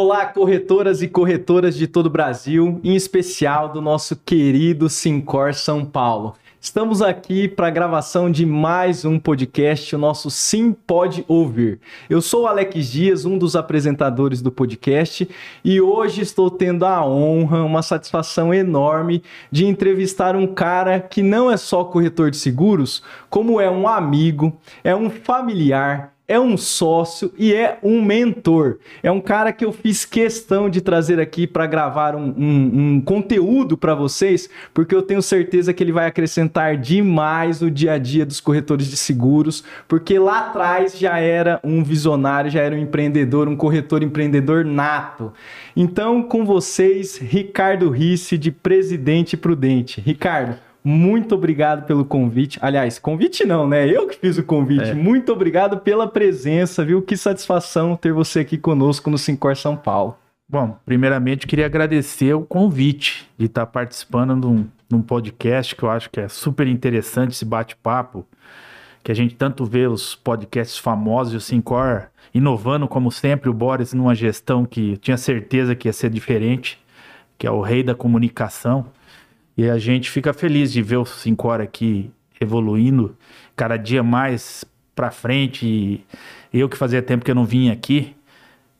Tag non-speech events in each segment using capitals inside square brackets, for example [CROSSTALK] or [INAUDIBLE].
Olá, corretoras e corretoras de todo o Brasil, em especial do nosso querido Sincor São Paulo. Estamos aqui para a gravação de mais um podcast, o nosso Sim Pode Ouvir. Eu sou o Alex Dias, um dos apresentadores do podcast, e hoje estou tendo a honra, uma satisfação enorme de entrevistar um cara que não é só corretor de seguros, como é um amigo, é um familiar, é um sócio e é um mentor. É um cara que eu fiz questão de trazer aqui para gravar um, um, um conteúdo para vocês, porque eu tenho certeza que ele vai acrescentar demais no dia a dia dos corretores de seguros, porque lá atrás já era um visionário, já era um empreendedor, um corretor empreendedor nato. Então, com vocês, Ricardo Risse, de Presidente Prudente. Ricardo, muito obrigado pelo convite. Aliás, convite não, né? Eu que fiz o convite. É. Muito obrigado pela presença, viu? Que satisfação ter você aqui conosco no Sincor São Paulo. Bom, primeiramente queria agradecer o convite de estar participando de um, de um podcast que eu acho que é super interessante esse bate-papo, que a gente tanto vê os podcasts famosos e o Sincor inovando como sempre, o Boris numa gestão que tinha certeza que ia ser diferente, que é o rei da comunicação. E a gente fica feliz de ver o Sincor aqui evoluindo cada dia mais para frente. E eu que fazia tempo que eu não vinha aqui,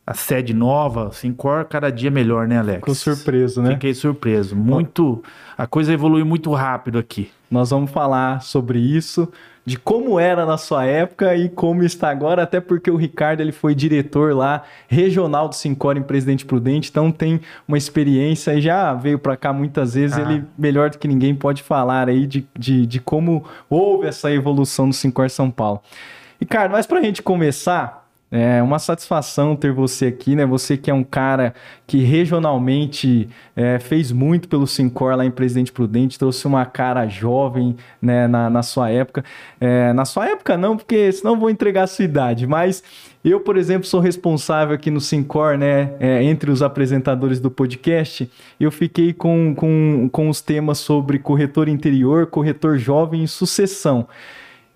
a sede nova, Sincor cada dia melhor, né, Alex? Ficou surpreso, né? Fiquei surpreso. Muito. A coisa evolui muito rápido aqui. Nós vamos falar sobre isso de como era na sua época e como está agora, até porque o Ricardo ele foi diretor lá regional do Sincor em Presidente Prudente, então tem uma experiência e já veio para cá muitas vezes, ah. ele melhor do que ninguém pode falar aí de, de, de como houve essa evolução no Sincor São Paulo. Ricardo, mas para a gente começar, é uma satisfação ter você aqui, né? Você que é um cara que regionalmente é, fez muito pelo Sincor lá em Presidente Prudente, trouxe uma cara jovem né, na, na sua época. É, na sua época não, porque senão vou entregar a sua idade, mas eu, por exemplo, sou responsável aqui no Sincor, né? É, entre os apresentadores do podcast, eu fiquei com, com, com os temas sobre corretor interior, corretor jovem e sucessão.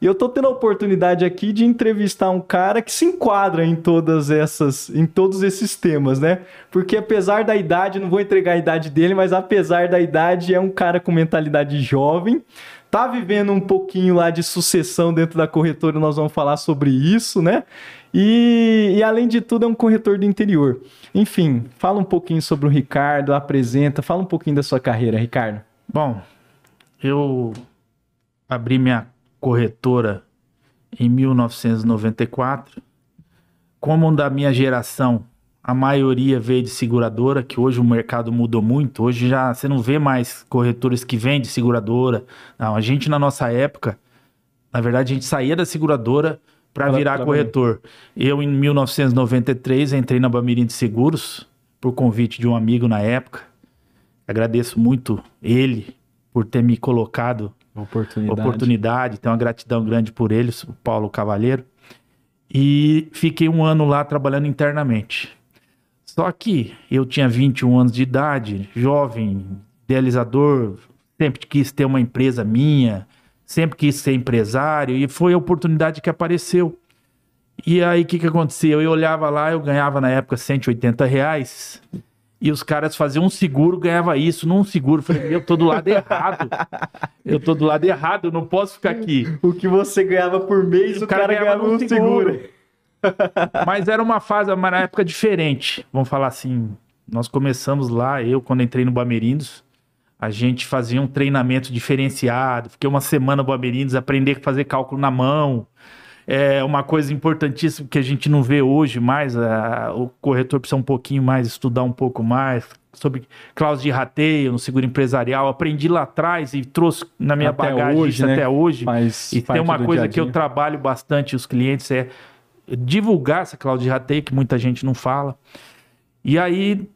E eu tô tendo a oportunidade aqui de entrevistar um cara que se enquadra em todas essas, em todos esses temas, né? Porque apesar da idade, não vou entregar a idade dele, mas apesar da idade, é um cara com mentalidade jovem, tá vivendo um pouquinho lá de sucessão dentro da corretora, nós vamos falar sobre isso, né? E, e, além de tudo, é um corretor do interior. Enfim, fala um pouquinho sobre o Ricardo, apresenta, fala um pouquinho da sua carreira, Ricardo. Bom, eu abri minha corretora em 1994. Como da minha geração, a maioria veio de seguradora, que hoje o mercado mudou muito. Hoje já você não vê mais corretores que vêm de seguradora. Não, a gente na nossa época, na verdade, a gente saía da seguradora para virar corretor. Eu, em 1993, entrei na Bamirim de Seguros, por convite de um amigo na época. Agradeço muito ele por ter me colocado oportunidade. oportunidade. Tenho uma gratidão grande por eles, o Paulo Cavalheiro. E fiquei um ano lá trabalhando internamente. Só que eu tinha 21 anos de idade, jovem, idealizador, sempre quis ter uma empresa minha, sempre quis ser empresário, e foi a oportunidade que apareceu. E aí o que, que aconteceu? Eu olhava lá, eu ganhava na época 180 reais e os caras faziam um seguro, ganhava isso num seguro. Falei, eu tô do lado errado. Eu tô do lado errado, eu não posso ficar aqui. O que você ganhava por mês, o, o cara, cara, ganhava num seguro. seguro. [LAUGHS] Mas era uma fase, uma época diferente. Vamos falar assim, nós começamos lá, eu quando entrei no Bamerindos, a gente fazia um treinamento diferenciado. Fiquei uma semana no Bamerindos, aprender a fazer cálculo na mão é uma coisa importantíssima que a gente não vê hoje mais. A, o corretor precisa um pouquinho mais estudar um pouco mais sobre cláusula de rateio no seguro empresarial. Aprendi lá atrás e trouxe na minha até bagagem hoje, né? até hoje. Faz e tem uma coisa dia -dia. que eu trabalho bastante os clientes é divulgar essa cláusula de rateio que muita gente não fala. E aí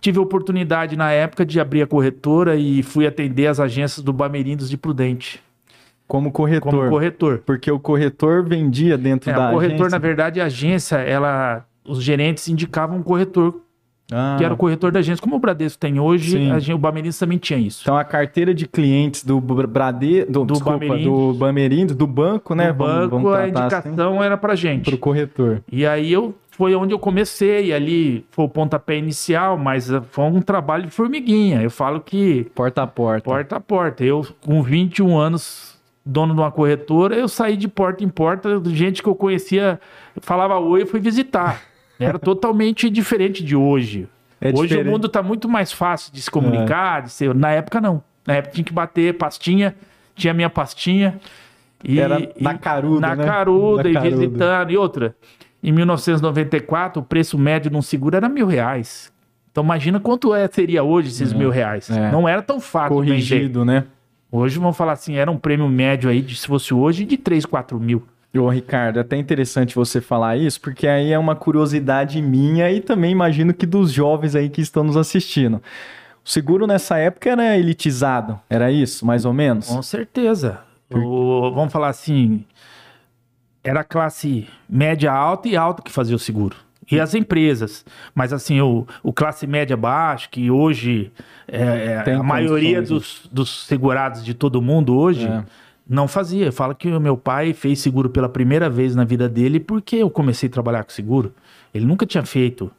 tive a oportunidade na época de abrir a corretora e fui atender as agências do Bamerindos de Prudente. Como corretor. Como corretor. Porque o corretor vendia dentro é, da agência. O corretor, na verdade, a agência, ela, os gerentes indicavam um corretor ah. que era o corretor da agência. Como o Bradesco tem hoje, gente, o Bamerindos também tinha isso. Então a carteira de clientes do Brade, do, do, desculpa, Bamerindos, do Bamerindos, do banco, né? Do banco, vamos, vamos a assim. indicação assim, era pra gente. Pro corretor. E aí eu foi onde eu comecei. Ali foi o pontapé inicial, mas foi um trabalho de formiguinha. Eu falo que. Porta a porta. Porta a porta. Eu, com 21 anos, dono de uma corretora, eu saí de porta em porta, gente que eu conhecia, falava oi, eu fui visitar. [LAUGHS] Era totalmente diferente de hoje. É hoje diferente. o mundo está muito mais fácil de se comunicar, é. de ser. Na época, não. Na época tinha que bater pastinha, tinha minha pastinha. E, Era na caruda, Na né? caruda, na e caruda. visitando. E outra, em 1994, o preço médio de um seguro era mil reais. Então imagina quanto é, seria hoje esses é, mil reais. É. Não era tão fácil Corrigido, vender. né? Hoje vamos falar assim, era um prêmio médio aí, de, se fosse hoje, de 3, 4 mil. Ô, Ricardo, é até interessante você falar isso, porque aí é uma curiosidade minha e também imagino que dos jovens aí que estão nos assistindo. O seguro nessa época era elitizado, era isso, mais ou menos? Com certeza. O, vamos falar assim, era classe média alta e alta que fazia o seguro. E as empresas. Mas assim, o, o classe média baixa, que hoje é, é a maioria dos, dos segurados de todo mundo hoje, é. não fazia. Fala que o meu pai fez seguro pela primeira vez na vida dele porque eu comecei a trabalhar com seguro. Ele nunca tinha feito.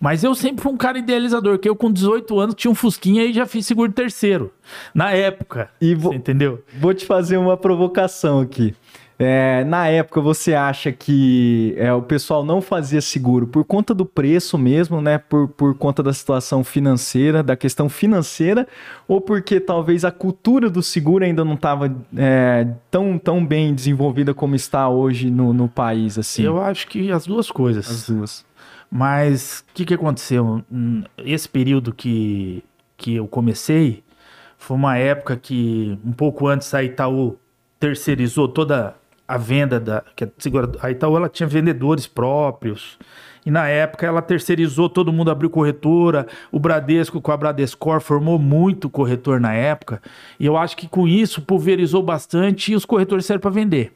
Mas eu sempre fui um cara idealizador, que eu com 18 anos tinha um Fusquinha e já fiz seguro terceiro. Na época. E vou, entendeu? Vou te fazer uma provocação aqui. É, na época, você acha que é, o pessoal não fazia seguro por conta do preço mesmo, né? Por, por conta da situação financeira, da questão financeira, ou porque talvez a cultura do seguro ainda não estava é, tão, tão bem desenvolvida como está hoje no, no país, assim? Eu acho que as duas coisas. As duas. Mas o que, que aconteceu? Esse período que, que eu comecei foi uma época que, um pouco antes, a Itaú terceirizou toda a venda da. Que a, a Itaú ela tinha vendedores próprios. E na época ela terceirizou, todo mundo abriu corretora. O Bradesco com a Bradescor formou muito corretor na época. E eu acho que com isso pulverizou bastante e os corretores servem para vender.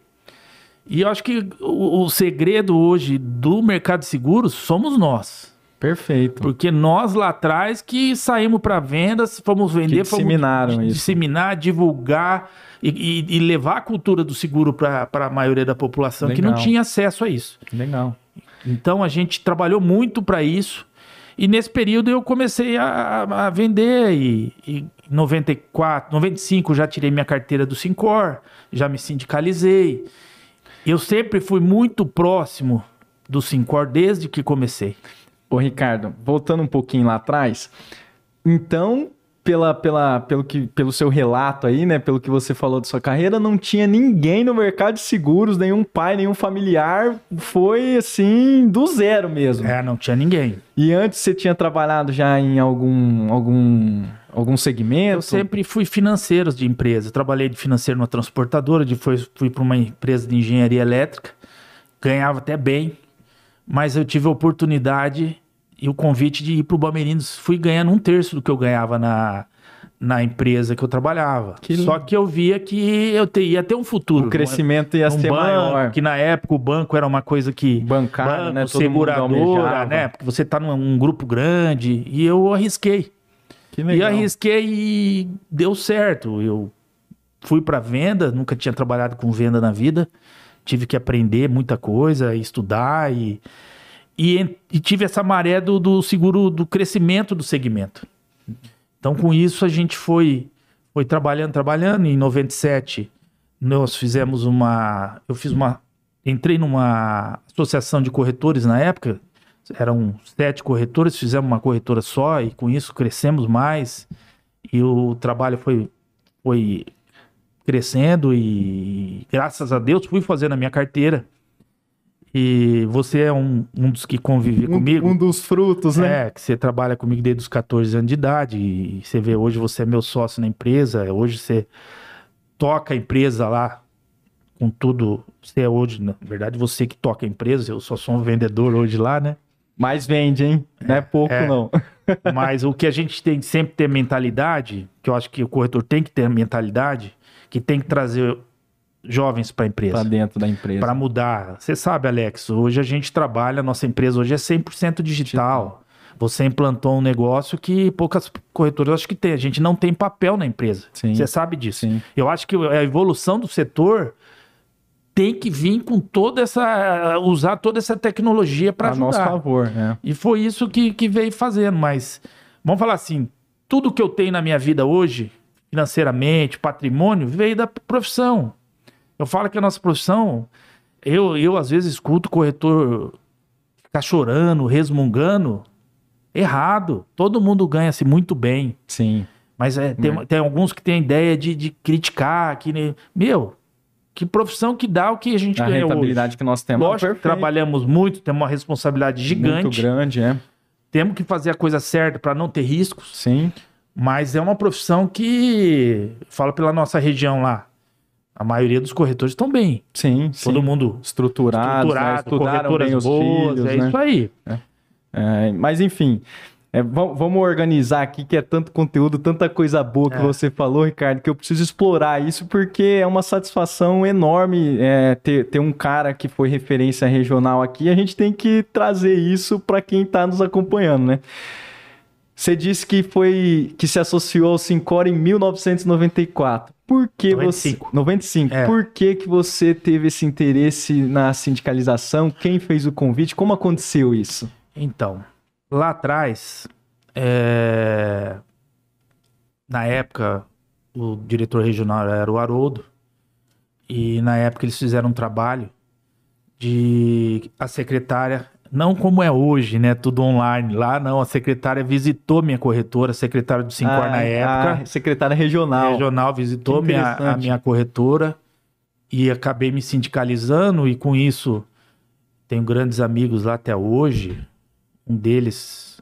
E eu acho que o, o segredo hoje do mercado de seguros somos nós. Perfeito. Porque nós lá atrás que saímos para vendas, fomos vender, que disseminaram fomos isso. disseminar, divulgar e, e, e, levar a cultura do seguro para a maioria da população Legal. que não tinha acesso a isso. Legal. Então a gente trabalhou muito para isso. E nesse período eu comecei a, a vender e, em 94, 95 já tirei minha carteira do Sincor, já me sindicalizei. Eu sempre fui muito próximo do Sincor desde que comecei. Ô, Ricardo, voltando um pouquinho lá atrás, então, pela, pela, pelo, que, pelo seu relato aí, né, pelo que você falou da sua carreira, não tinha ninguém no mercado de seguros, nenhum pai, nenhum familiar, foi assim, do zero mesmo. É, não tinha ninguém. E antes você tinha trabalhado já em algum, algum algum segmento? Eu sempre fui financeiro de empresa. Trabalhei de financeiro numa transportadora, depois fui para uma empresa de engenharia elétrica. Ganhava até bem, mas eu tive a oportunidade e o convite de ir para o Bamerinos. Fui ganhando um terço do que eu ganhava na, na empresa que eu trabalhava. Que Só que eu via que eu te, ia ter um futuro. O crescimento ia um ser banco, maior. Que na época o banco era uma coisa que... Bancário, banco, né? Todo seguradora, né? Porque você está num grupo grande. E eu arrisquei. Que legal. E arrisquei e deu certo. Eu fui para venda, nunca tinha trabalhado com venda na vida. Tive que aprender muita coisa, estudar e, e, e tive essa maré do, do seguro, do crescimento do segmento. Então, com isso, a gente foi, foi trabalhando, trabalhando. Em 97, nós fizemos uma. Eu fiz uma. Entrei numa associação de corretores na época, eram sete corretores, fizemos uma corretora só e com isso crescemos mais e o trabalho foi, foi crescendo e graças a Deus fui fazendo a minha carteira. E você é um, um dos que convive um, comigo. Um dos frutos, né? É, que você trabalha comigo desde os 14 anos de idade. E você vê, hoje você é meu sócio na empresa. Hoje você toca a empresa lá com tudo. Você é hoje, na verdade, você que toca a empresa. Eu só sou um vendedor hoje lá, né? Mais vende, hein? Não é pouco, é, não. [LAUGHS] mas o que a gente tem que sempre ter mentalidade, que eu acho que o corretor tem que ter mentalidade, que tem que trazer jovens para a empresa. Para dentro da empresa. Para mudar. Você sabe, Alex, hoje a gente trabalha, nossa empresa hoje é 100% digital. digital. Você implantou um negócio que poucas corretoras acho que tem. A gente não tem papel na empresa. Sim. Você sabe disso. Sim. Eu acho que a evolução do setor tem que vir com toda essa. usar toda essa tecnologia para A ajudar. nosso favor, né? E foi isso que, que veio fazendo. Mas, vamos falar assim: tudo que eu tenho na minha vida hoje, financeiramente, patrimônio, veio da profissão. Eu falo que a nossa profissão, eu, eu às vezes escuto o corretor ficar chorando, resmungando. Errado. Todo mundo ganha-se muito bem. Sim. Mas é, tem, Né? tem alguns que têm a ideia de, de criticar. Que, meu, que profissão que dá o que a gente A ganha rentabilidade hoje. que nós temos. Lógico que Perfeito. trabalhamos muito, temos uma responsabilidade gigante. Muito grande, é. Temos que fazer a coisa certa para não ter riscos. Sim. Mas é uma profissão que, falo pela nossa região lá, a maioria dos corretores estão bem. Sim, sim. Todo mundo né? estruturado, estudaram bem corretoras os boas, filhos, é né? isso aí. É, mas enfim, é, vam- vamos organizar aqui que é tanto conteúdo, tanta coisa boa que É. você falou, Ricardo, que eu preciso explorar isso porque é uma satisfação enorme é, ter, ter um cara que foi referência regional aqui. A gente tem que trazer isso para quem está nos acompanhando, né? Você disse que foi que se associou ao Sincor em 1994. Por que 95. você 95? É. Por que que você teve esse interesse na sindicalização? Quem fez o convite? Como aconteceu isso? Então, lá atrás, é, na época, o diretor regional era o Haroldo, e na época eles fizeram um trabalho de a secretária, não como é hoje, né, tudo online, lá não, a secretária visitou minha corretora, a secretária do Sincor Ah, na época, A secretária regional. regional visitou minha, a minha corretora e acabei me sindicalizando e com isso tenho grandes amigos lá até hoje. Um deles,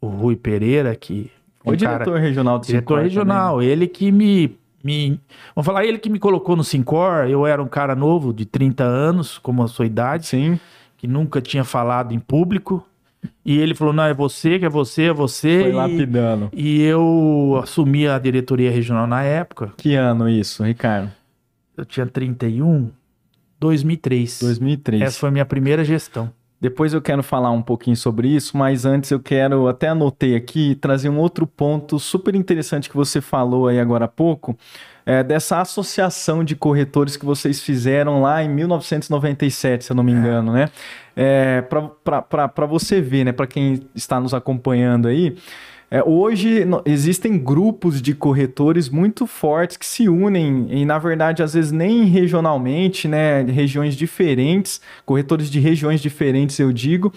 o Rui Pereira, que Foi um diretor cara, regional do diretor Sincor regional, ele que me, me vamos falar, ele que me colocou no Sincor, eu era um cara novo de 30 anos, como a sua idade, também. Sim, que nunca tinha falado em público. E ele falou: "Não, é você, que é você, é você". foi e, lapidando. e eu assumi a diretoria regional na época. Que ano isso, Ricardo? Eu tinha 31, 2003. 2003. Essa foi a minha primeira gestão. Depois eu quero falar um pouquinho sobre isso, mas antes eu quero, até anotei aqui, trazer um outro ponto super interessante que você falou aí agora há pouco, é, dessa associação de corretores que vocês fizeram lá em 1997, se eu não me engano, né? É, para você ver, né, para quem está nos acompanhando aí, é, hoje no- existem grupos de corretores muito fortes que se unem e, na verdade, às vezes nem regionalmente, né? Regiões diferentes, corretores de regiões diferentes, eu digo,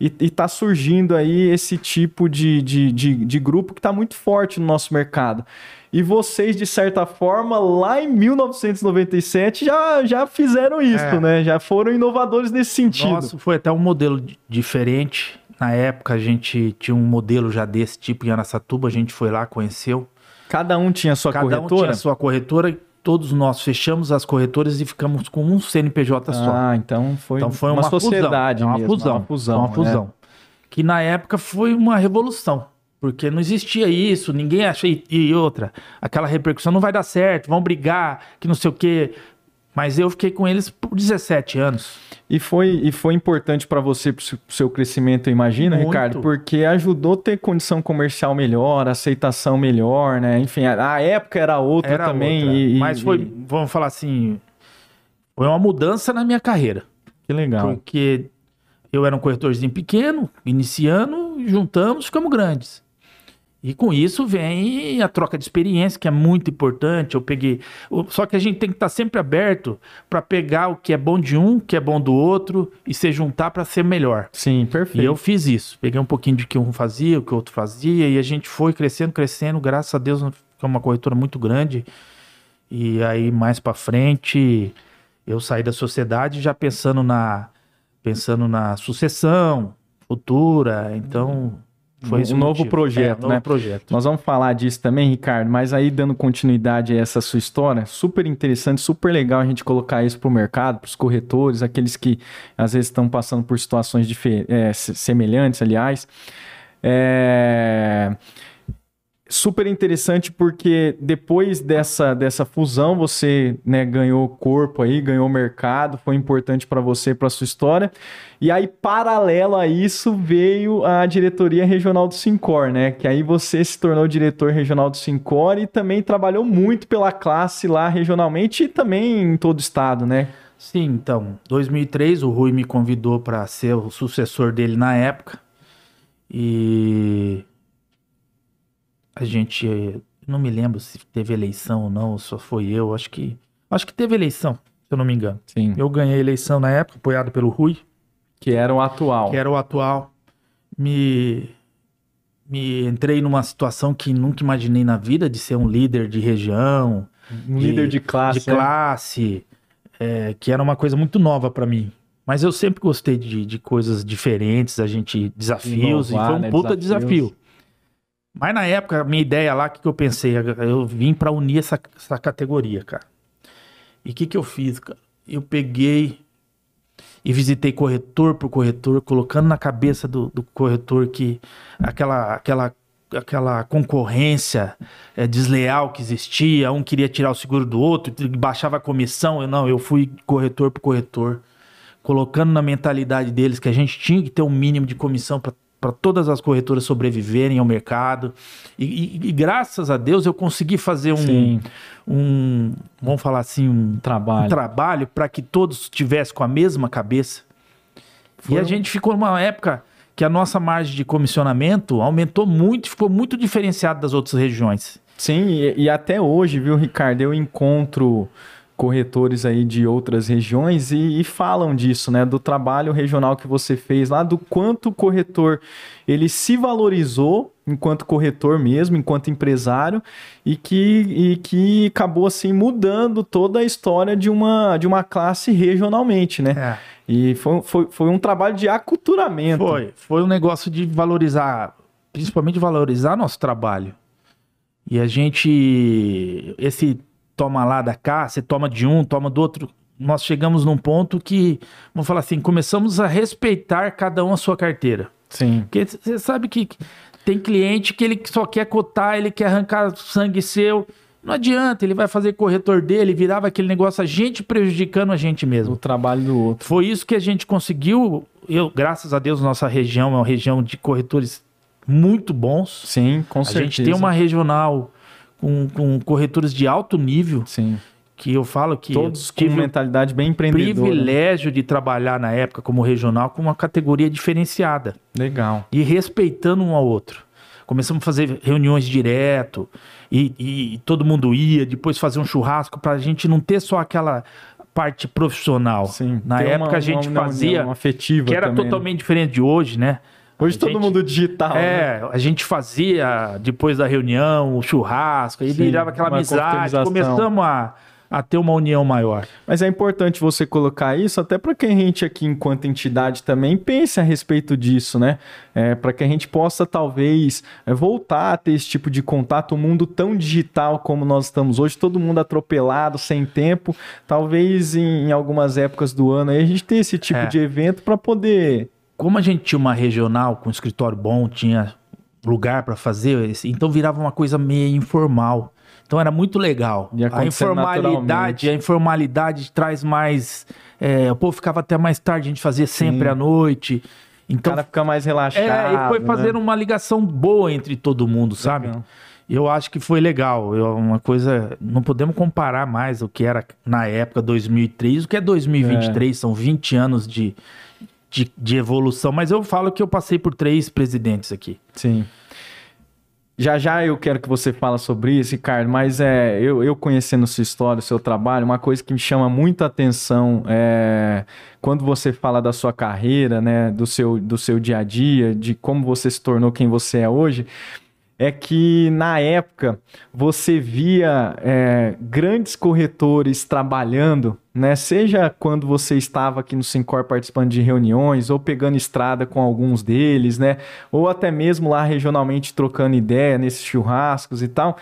e, está surgindo aí esse tipo de, de, de, de grupo que está muito forte no nosso mercado. E vocês, de certa forma, lá em 1997 já, já fizeram isso, É. né? Já foram inovadores nesse sentido. Nosso foi até um modelo di- diferente. Na época a gente tinha um modelo já desse tipo em Araçatuba, a gente foi lá, conheceu. Cada um tinha sua Cada um corretora? tinha a sua corretora todos nós fechamos as corretoras e ficamos com um CNPJ só. Ah, então foi, Então foi uma, sociedade fusão, é uma mesmo, fusão, uma fusão, uma né? fusão. Que na época foi uma revolução, porque não existia isso, ninguém achava e, e outra, aquela repercussão não vai dar certo, vão brigar, que não sei o quê. Mas eu fiquei com eles por 17 anos. E foi, e foi importante para você, pro seu- pro seu crescimento, eu imagino, Muito. Ricardo, porque ajudou a ter condição comercial melhor, aceitação melhor, né? Enfim, a, a época era outra Era também. outra. e- Mas foi, e- vamos falar assim, foi uma mudança na minha carreira. Que legal. Porque eu era um corretorzinho pequeno, iniciando, juntamos, ficamos grandes. E com isso vem a troca de experiência, que é muito importante. Eu peguei. Só que a gente tem que estar sempre aberto para pegar o que é bom de um, o que é bom do outro e se juntar para ser melhor. Sim, perfeito. E eu fiz isso. Peguei um pouquinho de que um fazia, o que o outro fazia, e a gente foi crescendo, crescendo. Graças a Deus, foi uma corretora muito grande. E aí, mais pra frente, eu saí da sociedade já pensando na, pensando na sucessão futura. Então, foi Um novo motivo. projeto, É, um novo né? projeto. Nós vamos falar disso também, Ricardo, mas aí dando continuidade a essa sua história, super interessante, super legal a gente colocar isso para o mercado, para os corretores, aqueles que às vezes estão passando por situações é, se- semelhantes, aliás. É, Super interessante porque depois dessa, dessa fusão você né, ganhou corpo aí, ganhou mercado, foi importante para você, para sua história. E aí, paralelo a isso, veio a diretoria regional do Sincor, né? Que aí você se tornou diretor regional do Sincor e também trabalhou muito pela classe lá regionalmente e também em todo o estado, né? Sim, então, 2003 o Rui me convidou para ser o sucessor dele na época. E a gente não me lembro se teve eleição ou não, só foi eu, acho que acho que teve eleição, se eu não me engano. Sim. Eu ganhei a eleição na época, apoiado pelo Rui, Que era o atual. que era o atual. Me me entrei numa situação que nunca imaginei na vida de ser um líder de região, Um líder de classe. de né? classe, é, que era uma coisa muito nova pra mim. Mas eu sempre gostei de, de coisas diferentes, a gente desafios, Inovar, e foi um né? puta Desafios. desafio. Mas na época, minha ideia lá, o que, que eu pensei? Eu vim pra unir essa, essa categoria, cara. E o que, que eu fiz, cara? Eu peguei e visitei corretor por corretor, colocando na cabeça do, do corretor que aquela, aquela, aquela concorrência é, desleal que existia, um queria tirar o seguro do outro, baixava a comissão. Eu não, eu fui corretor por corretor, colocando na mentalidade deles que a gente tinha que ter um mínimo de comissão para todas as corretoras sobreviverem ao mercado. E, e- e graças a Deus eu consegui fazer um, Sim. um vamos falar assim, um Trabalho. um trabalho para que todos estivessem com a mesma cabeça. Foi E a gente ficou numa época que a nossa margem de comissionamento aumentou muito, ficou muito diferenciado das outras regiões. Sim, e, e até hoje, viu, Ricardo, eu encontro corretores aí de outras regiões e, e falam disso, né, do trabalho regional que você fez lá, do quanto o corretor ele se valorizou enquanto corretor mesmo, enquanto empresário e que, e que acabou assim mudando toda a história de uma, de uma classe regionalmente, né? E foi, foi, foi um trabalho de aculturamento. Foi, foi um negócio de valorizar, principalmente valorizar nosso trabalho. E a gente, esse toma lá da cá, você toma de um, toma do outro. Nós chegamos num ponto que, vamos falar assim, começamos a respeitar cada um a sua carteira. Sim. Porque você sabe que tem cliente que ele só quer cotar, ele quer arrancar sangue seu. Não adianta, ele vai fazer corretor dele, virava aquele negócio, a gente prejudicando a gente mesmo. O trabalho do outro. Foi isso que a gente conseguiu. Eu, graças a Deus, nossa região é uma região de corretores muito bons. Sim, com a certeza. gente tem uma regional com, com corretores de alto nível, Sim. que eu falo que Todos com mentalidade bem empreendedora. privilégio de trabalhar na época como regional com uma categoria diferenciada Legal. e respeitando um ao outro. Começamos a fazer reuniões direto e, e todo mundo ia, depois fazer um churrasco para a gente não ter só aquela parte profissional. Sim. Na época uma- a gente uma- uma fazia, união afetiva que era também, né? totalmente diferente de hoje, né? Hoje a todo gente- mundo digital. né? É, a gente fazia depois da reunião o churrasco, aí Sim, virava aquela amizade, começamos a, a ter uma união maior. Mas é importante você colocar isso, até para que a gente aqui, enquanto entidade, também pense a respeito disso, né? É, para que a gente possa, talvez, é, voltar a ter esse tipo de contato, um mundo tão digital como nós estamos hoje, todo mundo atropelado, sem tempo. Talvez em, em algumas épocas do ano aí a gente ter esse tipo É. de evento para poder. Como a gente tinha uma regional com escritório bom, tinha lugar para fazer, então virava uma coisa meio informal. Então era muito legal. A informalidade, a informalidade traz mais. é, o povo ficava até mais tarde, a gente fazia sempre Sim. à noite. O Então cara fica mais relaxado. É, e foi né? fazendo uma ligação boa entre todo mundo, sabe? Legal. Eu acho que foi legal. Eu, uma coisa. Não podemos comparar mais o que era na época 2003, o que é 2023. São 20 anos de, de, de evolução. Mas eu falo que eu passei por três presidentes aqui. Sim. Já já eu quero que você fale sobre isso, Ricardo, mas é, eu, eu conhecendo sua história, seu trabalho, uma coisa que me chama muita atenção é quando você fala da sua carreira, né, do seu, do seu dia a dia, de como você se tornou quem você é hoje, é que na época você via é, grandes corretores trabalhando, né? Seja quando você estava aqui no Sincor participando de reuniões ou pegando estrada com alguns deles, né? Ou até mesmo lá regionalmente trocando ideia nesses churrascos e tal.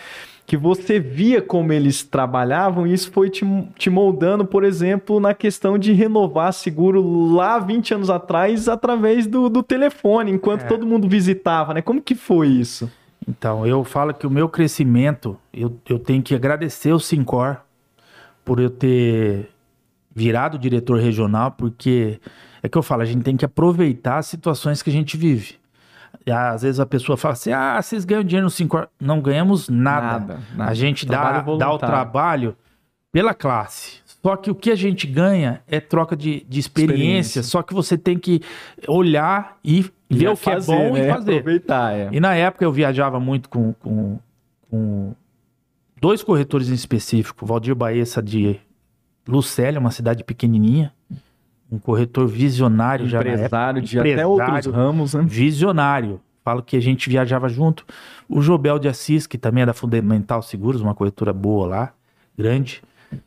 Que você via como eles trabalhavam e isso foi te, te moldando, por exemplo, na questão de renovar seguro lá 20 anos atrás através do, do telefone, enquanto É. todo mundo visitava, né? Como que foi isso? Então, eu falo que o meu crescimento, eu, eu tenho que agradecer o Sincor por eu ter virado diretor regional, porque é que eu falo, a gente tem que aproveitar as situações que a gente vive. E, às vezes a pessoa fala assim: ah, vocês ganham dinheiro no Sincor. Não ganhamos nada. Nada, nada. A gente dá, dá o trabalho pela classe. Só que o que a gente ganha é troca de, de experiência, Experiência. só que você tem que olhar e ver E o que fazer, é bom né? e fazer. Aproveitar, é. E na época eu viajava muito com, com, com dois corretores em específico, Valdir Baessa de Lucélia, uma cidade pequenininha, um corretor visionário já Empresário de até outros ramos, né? visionário. Falo que a gente viajava junto. O Jobel de Assis, que também é da Fundamental Seguros, uma corretora boa lá, grande.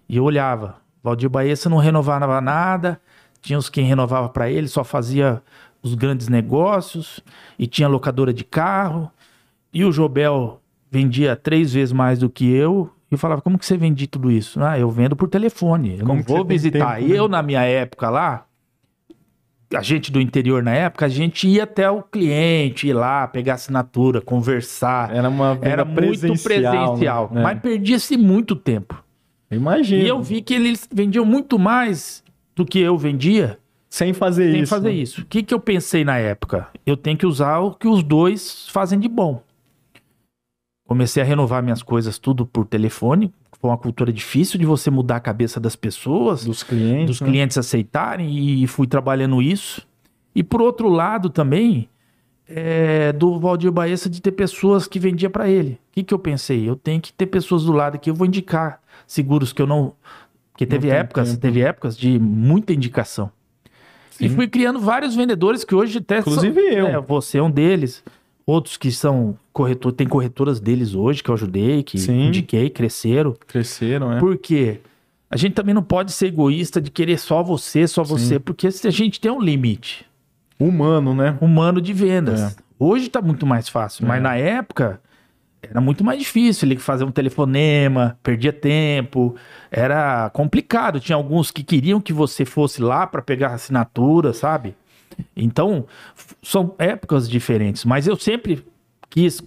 E eu olhava. Valdir Baessa não renovava nada, tinha os quem renovava para ele, só fazia os grandes negócios e tinha locadora de carro. E o Jobel vendia três vezes mais do que eu. E eu falava, como que você vende tudo isso? Ah, eu vendo por telefone. Eu Como não vou visitar. tempo, né? eu, na minha época lá, a gente do interior na época, a gente ia até o cliente, ir lá, pegar assinatura, conversar. Era uma Era muito presencial. presencial. né? Mas perdia-se muito tempo. Imagina. E eu vi que eles vendiam muito mais do que eu vendia Sem fazer sem isso. fazer né? isso. O que, que eu pensei na época? Eu tenho que usar o que os dois fazem de bom. Comecei a renovar minhas coisas tudo por telefone. Foi uma cultura difícil de você mudar a cabeça das pessoas Dos clientes. dos né? clientes aceitarem e fui trabalhando isso. E por outro lado também, é, do Valdir Baessa de ter pessoas que vendia para ele. O que, que eu pensei? Eu tenho que ter pessoas do lado que eu vou indicar seguros que eu não. Porque teve tem épocas, tempo. teve épocas de muita indicação. E Sim. fui criando vários vendedores que hoje até Inclusive são, eu. É, você é um deles. Outros que são corretor, tem corretoras deles hoje que eu ajudei, que Sim. indiquei, cresceram. Cresceram, né? Por quê? A gente também não pode ser egoísta de querer só você, só você, porque se a gente tem um limite Humano, né? humano de vendas. É. Hoje tá muito mais fácil, mas É. na época era muito mais difícil. Ele fazer um telefonema, perdia tempo, era complicado. Tinha alguns que queriam que você fosse lá para pegar a assinatura, sabe? Então, são épocas diferentes, mas eu sempre quis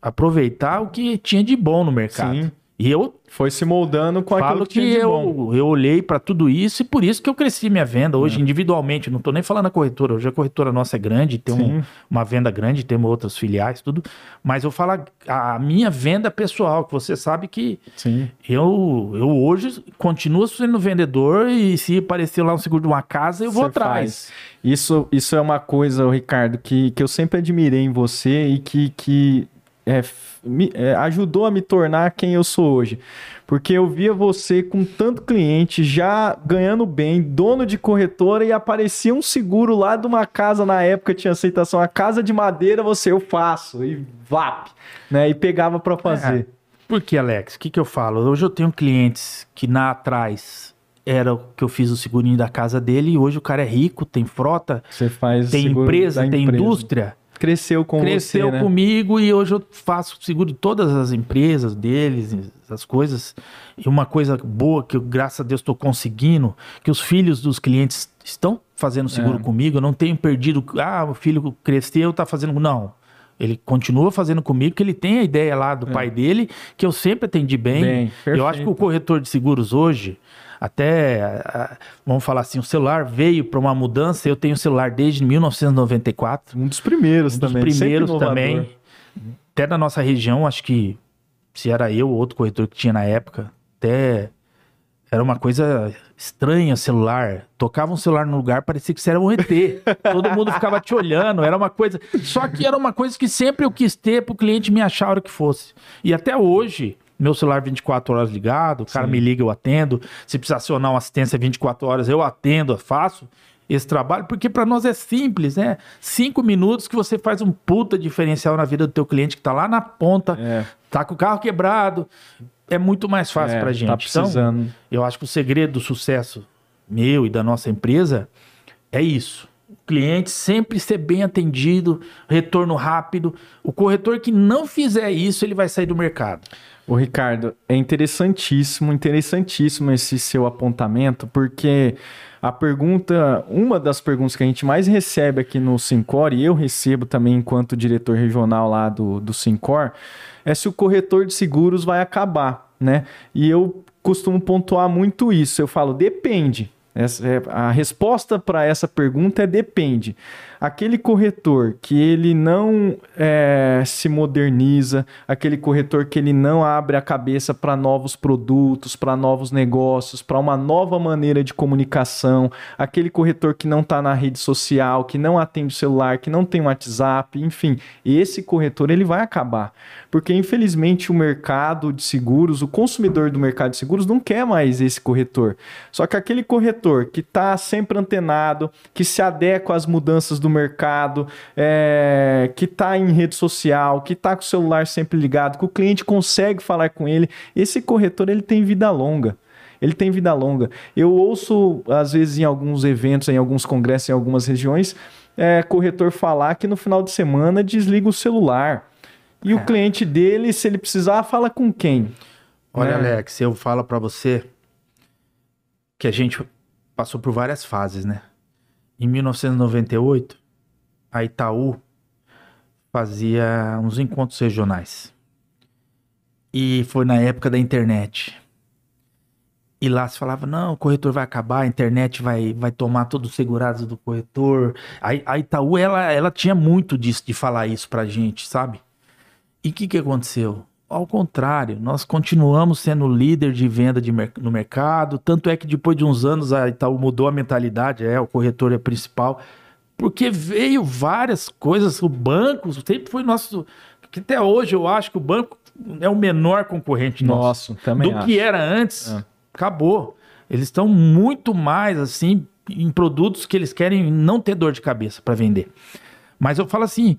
aproveitar o que tinha de bom no mercado. Sim. E eu Foi se moldando com aquilo que que tinha de bom. eu, eu olhei para tudo isso e por isso que eu cresci minha venda É. hoje individualmente. Não tô nem falando a corretora. Hoje a corretora nossa é grande, tem um- uma venda grande, temos outras filiais, tudo. Mas eu falo a, a minha venda pessoal, que você sabe que Sim. eu, eu hoje continuo sendo vendedor e se aparecer lá um seguro de uma casa, eu vou Você atrás. faz. Isso, isso é uma coisa, Ricardo, que, que eu sempre admirei em você e que, que é, me- é, ajudou a me tornar quem eu sou hoje. Porque eu via você com tanto cliente, já ganhando bem, dono de corretora, e aparecia um seguro lá de uma casa na época, tinha aceitação, a casa de madeira, você, eu faço, e VAP, né? E pegava pra fazer. Por que, Alex? O que, que eu falo? Hoje eu tenho clientes que na atrás era o que eu fiz o segurinho da casa dele e hoje o cara é rico, tem frota, tem empresa, tem empresa. indústria. Cresceu com Cresceu você, né? comigo e hoje eu faço seguro de todas as empresas deles, as coisas. E uma coisa boa que eu, graças a Deus, estou conseguindo, que os filhos dos clientes estão fazendo seguro É. comigo. Eu não tenho perdido, ah, o filho cresceu, tá fazendo. Não. Ele continua fazendo comigo, que ele tem a ideia lá do pai dele, que eu sempre atendi bem. É. Bem, eu acho que o corretor de seguros hoje, até, vamos falar assim, o celular veio para uma mudança. Eu tenho celular desde 1994 Um dos primeiros um dos também. primeiros também. Até da nossa região, acho que se era eu ou outro corretor que tinha na época, até era uma coisa estranha celular. Tocava um celular no lugar, parecia que você era um ET. Todo mundo ficava te olhando, era uma coisa. Só que era uma coisa que sempre eu quis ter pro cliente me achar a hora que fosse. E até hoje, meu celular 24 horas ligado, o cara Sim. me liga, eu atendo. Se precisar acionar uma assistência 24 horas, eu atendo, eu faço esse trabalho, porque para nós é simples, né? Cinco minutos que você faz um puta diferencial na vida do teu cliente que tá lá na ponta, É, tá com o carro quebrado. É muito mais fácil é, pra gente. Tá Então, precisando. eu acho que o segredo do sucesso meu e da nossa empresa é isso. O cliente sempre ser bem atendido, retorno rápido. O corretor que não fizer isso, ele vai sair do mercado. Ô, Ricardo, é interessantíssimo, interessantíssimo esse seu apontamento, porque a pergunta, uma das perguntas que a gente mais recebe aqui no Sincor, e eu recebo também enquanto diretor regional lá do, do Sincor, é se o corretor de seguros vai acabar, né? E eu costumo pontuar muito isso. Eu falo, depende. Essa é, a resposta para essa pergunta é depende. Aquele corretor que ele não é, se moderniza, aquele corretor que ele não abre a cabeça para novos produtos, para novos negócios, para uma nova maneira de comunicação, aquele corretor que não está na rede social, que não atende o celular, que não tem WhatsApp, enfim, esse corretor ele vai acabar. Porque infelizmente o mercado de seguros, o consumidor do mercado de seguros não quer mais esse corretor. Só que aquele corretor que está sempre antenado, que se adequa às mudanças do do mercado, é, que está em rede social, que está com o celular sempre ligado, que o cliente consegue falar com ele, esse corretor ele tem vida longa ele tem vida longa. Eu ouço, às vezes, em alguns eventos, em alguns congressos, em algumas regiões, é, corretor falar que no final de semana desliga o celular. E é. o cliente dele, se ele precisar, fala com quem? Olha, né? Alex, eu falo para você que a gente passou por várias fases, né? Em 1998, a Itaú fazia uns encontros regionais. E foi na época da internet. E lá se falava, não, o corretor vai acabar, a internet vai, vai tomar todos os segurados do corretor. A, a Itaú, ela, ela tinha muito disso, de falar isso pra gente, sabe? E o que, que aconteceu? Ao contrário, nós continuamos sendo líder de venda de mer no mercado. Tanto é que depois de uns anos a Itaú mudou a mentalidade, é, o corretor é principal. Porque veio várias coisas, o banco sempre foi nosso. Que até hoje eu acho que o banco é o menor concorrente nosso. Nossa, também. Do acho. que era antes, é. acabou. Eles estão muito mais assim em produtos que eles querem não ter dor de cabeça para vender. Mas eu falo assim,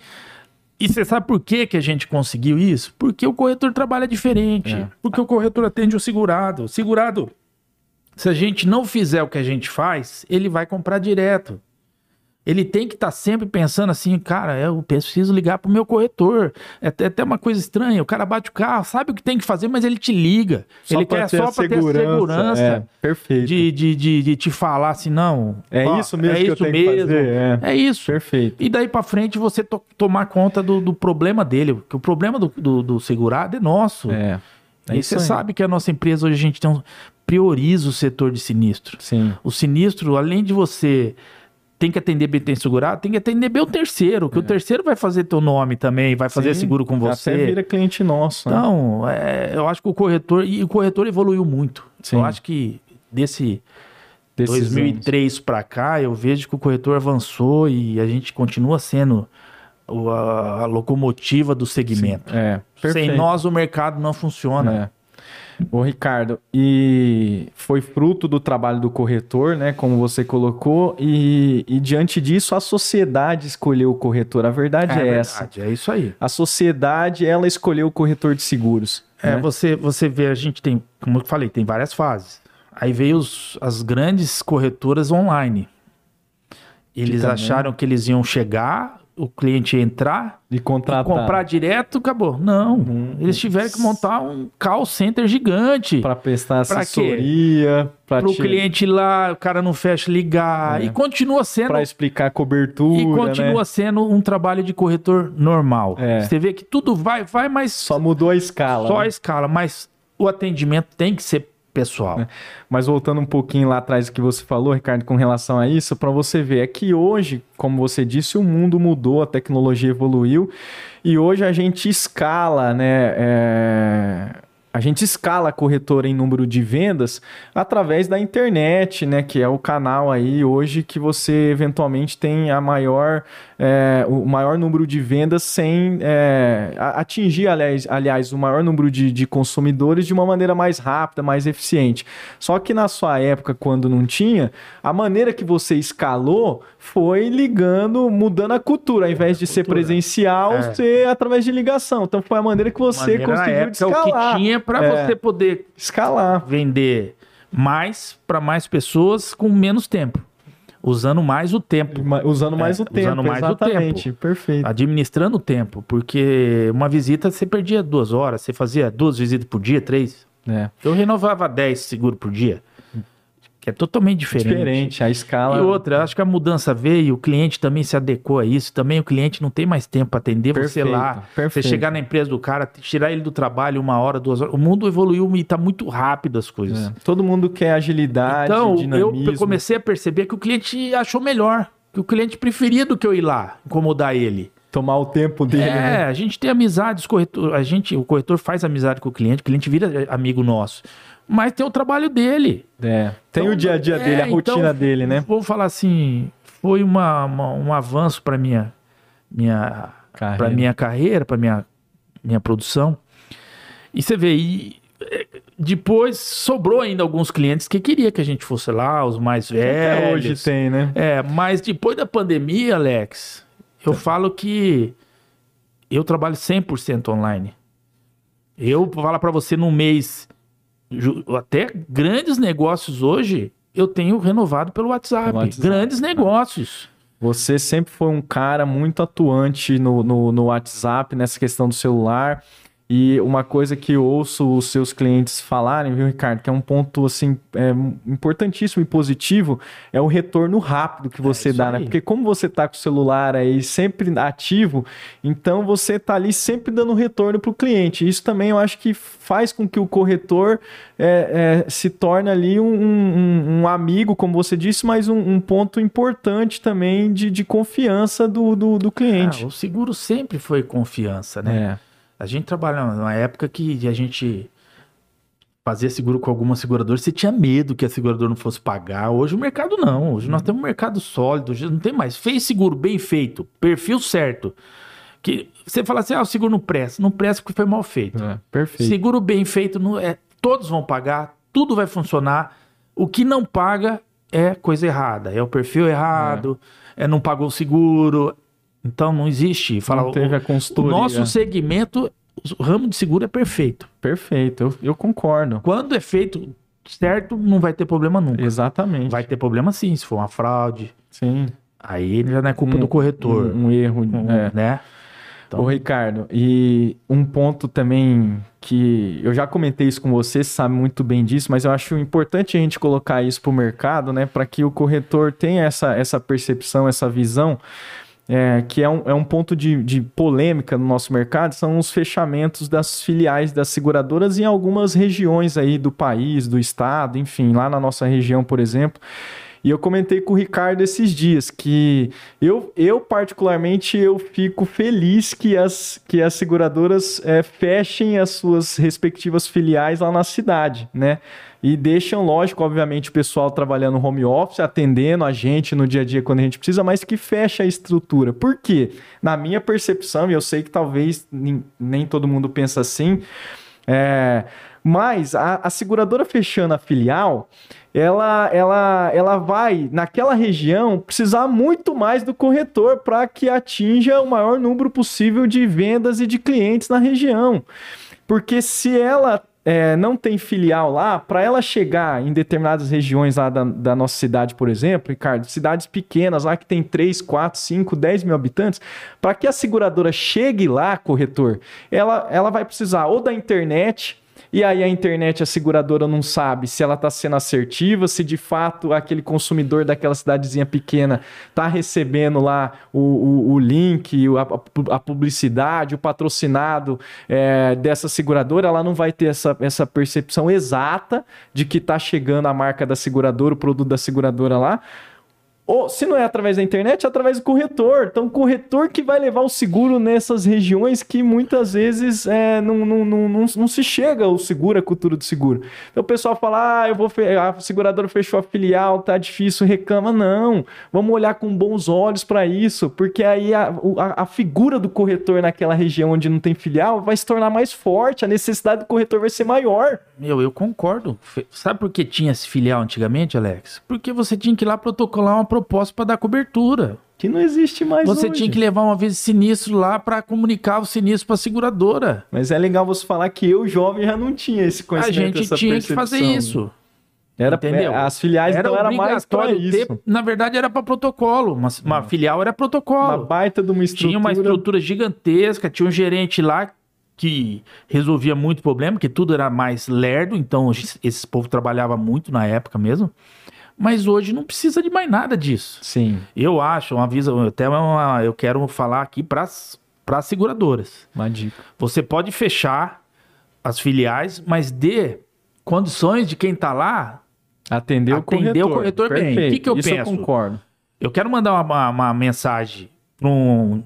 e você sabe por que, que a gente conseguiu isso? Porque o corretor trabalha diferente. É. Porque o corretor atende o segurado. O segurado, se a gente não fizer o que a gente faz, ele vai comprar direto ele tem que estar tá sempre pensando assim, cara, eu preciso ligar pro meu corretor. É até uma coisa estranha, o cara bate o carro, sabe o que tem que fazer, mas ele te liga. Só ele quer só para ter a segurança é, perfeito. De, de, de, de, te falar assim, não. É ó, isso mesmo é que isso eu tenho mesmo, que fazer. É. é isso. Perfeito. E daí para frente você to tomar conta do, do problema dele, porque o problema do, do, do segurado é nosso. É. É e você sabe que a nossa empresa hoje a gente tem um, prioriza o setor de sinistro. Sim. O sinistro, além de você tem que atender bem tem segurado, tem que atender bem o terceiro, que é. o terceiro vai fazer teu nome também, vai fazer Sim, seguro com você. Até vira cliente nosso. Né? Então, é, eu acho que o corretor, e o corretor evoluiu muito. Sim. Eu acho que desse Desses 2003 para cá, eu vejo que o corretor avançou e a gente continua sendo a, a locomotiva do segmento. É, Sem nós o mercado não funciona. É. Ô, Ricardo, e foi fruto do trabalho do corretor, né? Como você colocou, e, e diante disso a sociedade escolheu o corretor. A verdade é, é verdade, essa. É isso aí. A sociedade, ela escolheu o corretor de seguros. É, né? você, você vê, a gente tem, como eu falei, tem várias fases. Aí veio os, as grandes corretoras online. Eles acharam que eles iam chegar o cliente entrar e contratar. E comprar direto, acabou. Não, uhum. eles tiveram que montar um call center gigante. Para prestar assessoria. Para o te... cliente ir lá, o cara não fecha, ligar. É. E continua sendo... Para explicar a cobertura, E continua né? sendo um trabalho de corretor normal. É. Você vê que tudo vai, vai, mas... Só mudou a escala. Só né? a escala, mas o atendimento tem que ser pessoal. É. Mas voltando um pouquinho lá atrás do que você falou, Ricardo, com relação a isso, para você ver, é que hoje, como você disse, o mundo mudou, a tecnologia evoluiu e hoje a gente escala, né? É a gente escala a corretora em número de vendas através da internet, né? Que é o canal aí hoje que você eventualmente tem a maior, é, o maior número de vendas sem é, atingir, aliás, aliás, o maior número de, de consumidores de uma maneira mais rápida, mais eficiente. Só que na sua época, quando não tinha, a maneira que você escalou foi ligando, mudando a cultura. Ao invés de ser presencial, é. ser através de ligação. Então foi a maneira que você maneira conseguiu época, escalar. O que tinha para é. você poder escalar, vender mais para mais pessoas com menos tempo. Usando mais o tempo. Usando mais é, o tempo. Usando mais exatamente. o tempo. Perfeito. Administrando o tempo. Porque uma visita você perdia duas horas, você fazia duas visitas por dia, três. É. Eu renovava dez seguro por dia. Que é totalmente diferente. Diferente, a escala. E outra, acho que a mudança veio, o cliente também se adequou a isso. Também o cliente não tem mais tempo para atender Perfeito, você lá. perfeito. Você chegar na empresa do cara, tirar ele do trabalho uma hora, duas horas. O mundo evoluiu e tá muito rápido as coisas. É. Todo mundo quer agilidade, Então, dinamismo. eu comecei a perceber que o cliente achou melhor. Que o cliente preferia do que eu ir lá incomodar ele. Tomar o tempo dele, É, né? a gente tem amizades, corretor, a gente, o corretor faz amizade com o cliente, o cliente vira amigo nosso. Mas tem o trabalho dele. É. Tem Então, o dia a dia é, dele, a rotina então, dele, né? Vou falar assim, foi uma, uma- um avanço para minha minha Carreira. para minha carreira, para minha minha produção. E você vê, e, é, depois sobrou ainda alguns clientes que queria que a gente fosse lá, os mais velhos. Até hoje tem, né? É, mas depois da pandemia, Alex, eu falo que eu trabalho 100% online. Eu vou falar para você num mês, até grandes negócios hoje, eu tenho renovado pelo WhatsApp. WhatsApp. Grandes negócios. Você sempre foi um cara muito atuante no, no, no WhatsApp, nessa questão do celular. E uma coisa que eu ouço os seus clientes falarem, viu, Ricardo, que é um ponto assim é, importantíssimo e positivo, é o retorno rápido que você É dá, né? aí. Porque como você tá com o celular aí sempre ativo, então você tá ali sempre dando retorno para o cliente. Isso também eu acho que faz com que o corretor é, é, se torne ali um, um- um amigo, como você disse, mas um, um ponto importante também de, de confiança do, do, do cliente. Ah, o seguro sempre foi confiança, né? É. A gente trabalha numa época que a gente fazia seguro com alguma seguradora, você tinha medo que a seguradora não fosse pagar. Hoje o mercado não. Hoje nós temos um mercado sólido, hoje não tem mais. Fez seguro bem feito, perfil certo. Que você fala assim: ah, o seguro não presta. Não presta porque foi mal feito. É, perfeito. Seguro bem feito, não é, todos vão pagar, tudo vai funcionar. O que não paga é coisa errada, é o perfil errado, é, não pagou o seguro. Então não existe. Fala, Não teve a o, o consultoria. nosso segmento, o ramo de seguro é perfeito. Perfeito, eu, eu concordo. Quando é feito certo, não vai ter problema nunca. Exatamente. Vai ter problema sim, se for uma fraude. Sim. Aí já não é culpa Um- do corretor. Um, um erro. um, é. né? Então- Ô, Ricardo, e um ponto também que eu já comentei isso com você, você sabe muito bem disso, mas eu acho importante a gente colocar isso para o mercado, né, para que o corretor tenha essa, essa percepção, essa visão, é, que é um, é um ponto de, de polêmica no nosso mercado, são os fechamentos das filiais das seguradoras em algumas regiões aí do país, do estado, enfim, lá na nossa região, por exemplo. E eu comentei com o Ricardo esses dias que eu, eu particularmente, eu fico feliz que as, que as seguradoras é, fechem as suas respectivas filiais lá na cidade, né? E deixam, lógico, obviamente, o pessoal trabalhando home office, atendendo a gente no dia a dia quando a gente precisa, mas que feche a estrutura. Por quê? Na minha percepção, e eu sei que talvez nem, nem todo mundo pensa assim, é, mas a, a seguradora fechando a filial, ela, ela, ela vai, naquela região, precisar muito mais do corretor para que atinja o maior número possível de vendas e de clientes na região. Porque se ela é, não tem filial lá, para ela chegar em determinadas regiões lá da, da nossa cidade, por exemplo, Ricardo, cidades pequenas lá que tem 3, 4, 5, 10 mil habitantes, para que a seguradora chegue lá, corretor, ela, ela vai precisar ou da internet, e aí a internet, a seguradora não sabe se ela está sendo assertiva, se de fato aquele consumidor daquela cidadezinha pequena está recebendo lá o, o, o link, a, a publicidade, o patrocinado é, dessa seguradora, ela não vai ter essa, essa percepção exata de que está chegando a marca da seguradora, o produto da seguradora lá. Ou, se não é através da internet, é através do corretor. Então, o corretor que vai levar o seguro nessas regiões que muitas vezes é, não, não, não, não, não se chega o seguro, a cultura do seguro. Então, o pessoal fala, ah, eu vou fe- a seguradora fechou a filial, tá difícil, reclama. Não, vamos olhar com bons olhos para isso, porque aí a, a, a figura do corretor naquela região onde não tem filial vai se tornar mais forte, a necessidade do corretor vai ser maior. Meu, eu concordo. Sabe por que tinha esse filial antigamente, Alex? Porque você tinha que ir lá protocolar uma proposta para dar cobertura. Que não existe mais Você hoje. tinha que levar uma vez sinistro lá para comunicar o sinistro para a seguradora. Mas é legal você falar que eu, jovem, já não tinha esse A conhecimento, gente essa tinha que fazer percepção. isso. Era, Entendeu? é, as filiais Era não era mais para isso. ter, na verdade era para protocolo, uma, uma filial era Uma protocolo. baita de uma estrutura. Tinha uma estrutura gigantesca, tinha um gerente lá que resolvia muito problema, que tudo era mais lerdo, então esse povo trabalhava muito na época mesmo. Mas hoje não precisa de mais nada disso. Sim. Eu acho, uma visão, até uma, eu quero falar aqui para as seguradoras. Uma dica. Você pode fechar as filiais, mas dê condições de quem está lá Atender, Atender o corretor, o corretor bem. O que, que eu Isso penso? eu concordo. Eu quero mandar uma, uma, mensagem para um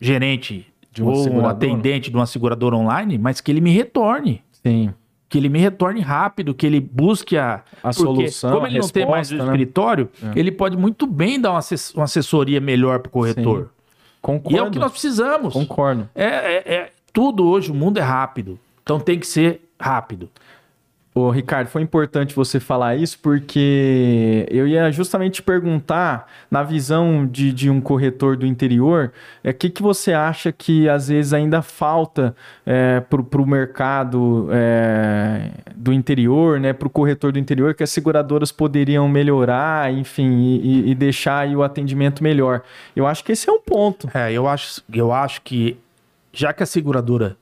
gerente De ou um atendente de uma seguradora online, mas que ele me retorne. Sim. Que ele me retorne rápido, que ele busque a, A porque solução, Como ele não tem mais o resposta, né? escritório, É. ele pode muito bem dar uma, assess- uma assessoria melhor para o corretor. Concordo. E é o que nós precisamos. Concordo. É, é- é- tudo hoje, o mundo é rápido. Então tem que ser rápido. Ô, Ricardo, foi importante você falar isso porque eu ia justamente te perguntar, na visão de, de um corretor do interior, o é, que, que você acha que às vezes ainda falta é, para o mercado é, do interior, né, para o corretor do interior, que as seguradoras poderiam melhorar, enfim, e, e- deixar o atendimento melhor. Eu acho que esse é um ponto. É, eu acho, eu acho que já que a seguradora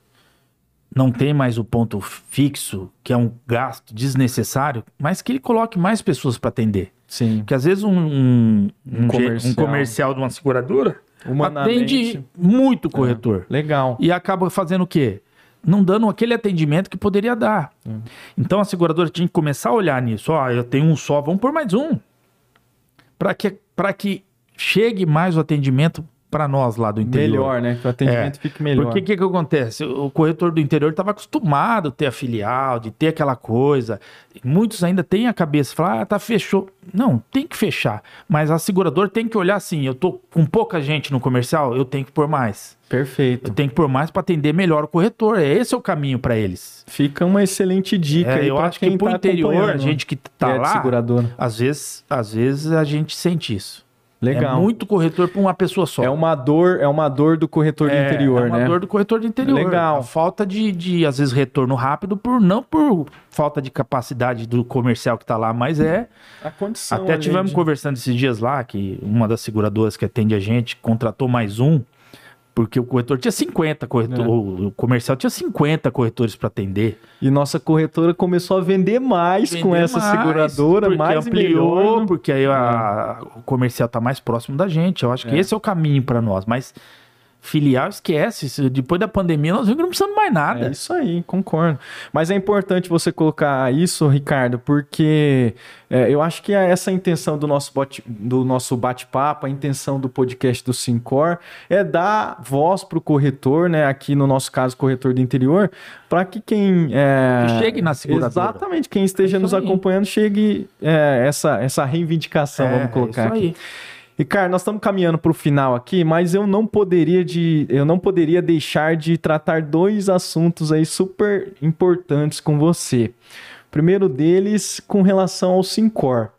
não tem mais o ponto fixo, que é um gasto desnecessário, mas que ele coloque mais pessoas para atender. Sim. Porque às vezes um, um, um ge- comercial. um comercial de uma seguradora atende muito corretor. Legal. E acaba fazendo o quê? Não dando aquele atendimento que poderia dar. Então a seguradora tinha que começar a olhar nisso. Ó, eu tenho um só, vamos por mais um. Para que, pra que chegue mais o atendimento para nós lá do interior. Melhor, né? Que o atendimento fique melhor. Porque o que, que acontece? O corretor do interior estava acostumado a ter a filial, de ter aquela coisa. Muitos ainda têm a cabeça, falar, ah, tá fechou. Não, tem que fechar. Mas a seguradora tem que olhar assim, eu tô com pouca gente no comercial, eu tenho que pôr mais. Perfeito. Eu tenho que pôr mais para atender melhor o corretor. É Esse é o caminho para eles. Fica uma excelente dica É, eu acho que pro tá interior, a gente que tá é lá, seguradora. às vezes, às vezes a gente sente isso. Legal. É muito corretor para uma pessoa só. É uma dor, é uma dor do corretor do É, interior, é uma né? dor do corretor do interior. Legal. A falta de, de, às vezes, retorno rápido, por não por falta de capacidade do comercial que tá lá, mas é. A condição. Até tivemos de- conversando esses dias lá, que uma das seguradoras que atende a gente contratou mais um, porque o corretor tinha 50 corretor, É. o comercial tinha 50 corretores para atender. E nossa corretora começou a vender mais com Vender essa mais, seguradora, porque mais e ampliou, melhor. né? porque aí a- o comercial tá mais próximo da gente. Eu acho que É. esse é o caminho para nós, mas filial esquece, depois da pandemia nós vimos que não precisamos mais nada. É isso aí, concordo. Mas é importante você colocar isso, Ricardo, porque é, eu acho que é essa a intenção do nosso bate- do nosso bate-papo, a intenção do podcast do Sincor é dar voz para o corretor, né? Aqui no nosso caso, corretor do interior, para que quem é, Que chegue na seguradora. Exatamente, quem esteja É nos acompanhando chegue é, essa essa reivindicação, vamos colocar isso aqui. aí. Ricardo, nós estamos caminhando para o final aqui, mas eu não poderia de, eu não poderia deixar de tratar dois assuntos aí super importantes com você. O primeiro deles com relação ao Sincor.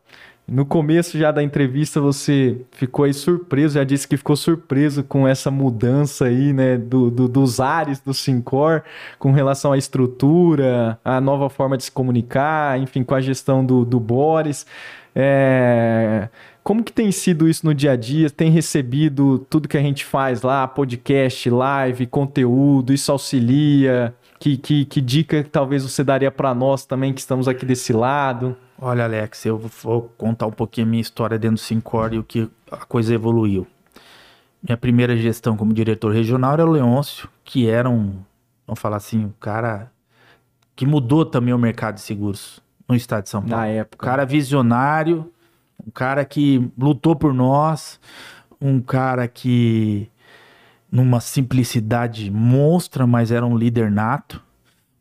No começo já da entrevista você ficou aí surpreso, já disse que ficou surpreso com essa mudança aí, né, do, do- dos ares do Sincor, com relação à estrutura, a nova forma de se comunicar, enfim, com a gestão do, do Boris. É, como que tem sido isso no dia a dia? Tem recebido tudo que a gente faz lá, podcast, live, conteúdo, isso auxilia? Que, que, que dica que talvez você daria para nós também que estamos aqui desse lado? Olha, Alex, eu vou contar um pouquinho a minha história dentro do Sincor e o que a coisa evoluiu. Minha primeira gestão como diretor regional era o Leôncio, que era um, vamos falar assim, um cara que mudou também o mercado de seguros no estado de São Paulo. Na Um época. cara visionário, um cara que lutou por nós, um cara que numa simplicidade monstra, mas era um líder nato,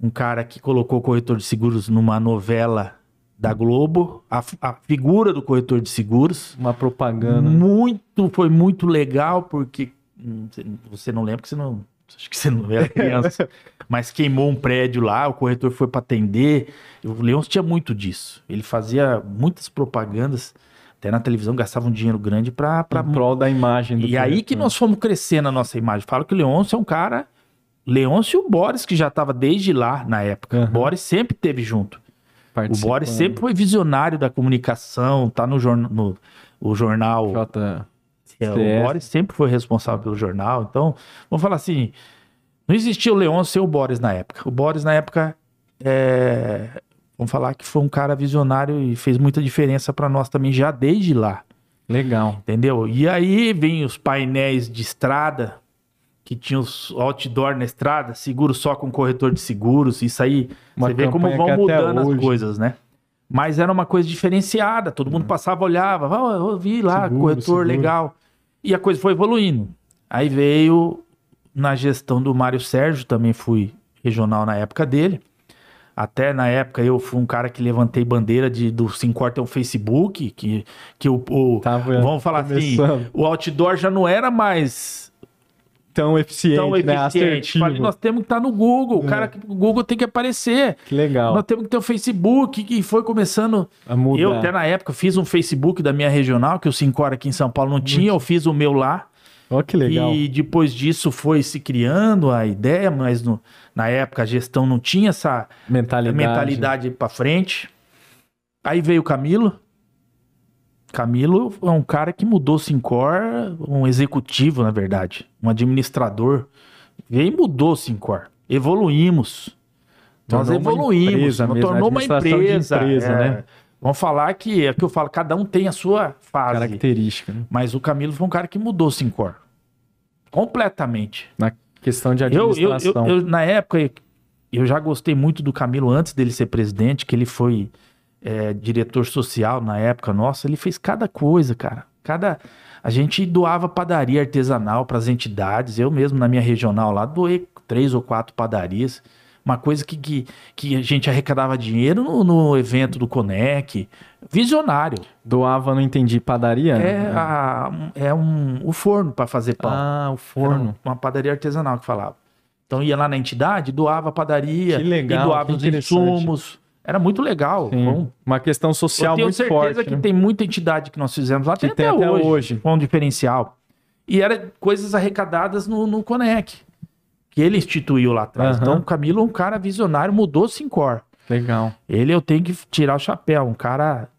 um cara que colocou o corretor de seguros numa novela da Globo, a, a figura do corretor de seguros, Uma propaganda. muito foi muito legal porque hum, você- não lembra que você não acho que você não era [LAUGHS] criança, mas queimou um prédio lá, o corretor foi para atender. O Leôncio tinha muito disso. Ele fazia muitas propagandas, até na televisão gastava um dinheiro grande para Pra prol da imagem do e aí que nós fomos crescendo a nossa imagem. Falo que o Leôncio é um cara. Leôncio e o Boris, que já estava desde lá na época. Aham. O Boris sempre teve junto. O. Boris sempre foi visionário da comunicação, tá no, jorna- no o jornal. J... É, o. Boris sempre foi responsável pelo jornal. Então, vamos falar assim: não existia o Leôncio sem o Boris na época. O Boris, na época, é, vamos falar que foi um cara visionário e fez muita diferença para nós também já desde lá. Legal. Entendeu? E aí vem os painéis de estrada, que tinha os outdoor na estrada, seguro só com corretor de seguros. Isso aí, Uma você vê como vão mudando as coisas, né? Mas era uma coisa diferenciada. Todo mundo passava, olhava, "Ah, eu vi lá, Seguro, corretor, seguro. legal. E a coisa foi evoluindo. Aí veio na gestão do Mário Sérgio, também fui regional na época dele. Até na época eu fui um cara que levantei bandeira de, do Sincor ter um Facebook, que, que o, o- Tava vamos falar assim, começando. o outdoor já não era mais Tão eficiente, tão né? eficiente. Assertivo. Falei, nós temos que estar no Google, o É. cara, o Google tem que aparecer. Que legal. Nós temos que ter o Facebook, que foi começando. A mudar. Eu até na época fiz um Facebook da minha regional, que o Sincor aqui em São Paulo não tinha, eu fiz o meu lá. Ó, que legal. E depois disso foi se criando a ideia, mas no- na época a gestão não tinha essa Mentalidade. mentalidade para frente. Aí veio o Camilo. Camilo é um cara que mudou o Sincor, um executivo, na verdade, um administrador. Veio e mudou o Sincor. Evoluímos. Nós Tornou uma evoluímos. empresa mesmo, tornou uma empresa. empresa, é. né? Vamos falar que é que eu falo, cada um tem a sua fase. Característica, né? Mas o Camilo foi um cara que mudou Sincor. Completamente. Na questão de Eu, eu, administração. eu, eu, na época, eu já gostei muito do Camilo antes dele ser presidente, que ele foi é, diretor social na época nossa. Ele fez cada coisa, cara. Cada. A gente doava padaria artesanal para as entidades. Eu mesmo, na minha regional lá, doei três ou quatro padarias. Uma coisa que, que, que a gente arrecadava dinheiro no, no evento do Conec. Visionário. Doava, não entendi, padaria? É, a- é um, o forno para fazer pão. Ah, o Era forno. uma padaria artesanal que falava. Então ia lá na entidade, doava a padaria, Que legal, e doava os insumos. Era muito legal. Uma questão eu social tenho muito certeza forte. que né? tem muita entidade que nós fizemos lá, Que tem, tem até, até hoje, hoje. com um diferencial. E era coisas arrecadadas no, no Conec, que ele instituiu lá atrás. Aham. Então o Camilo é um cara visionário, mudou Sincor. Legal. Ele eu tenho que tirar o chapéu, um cara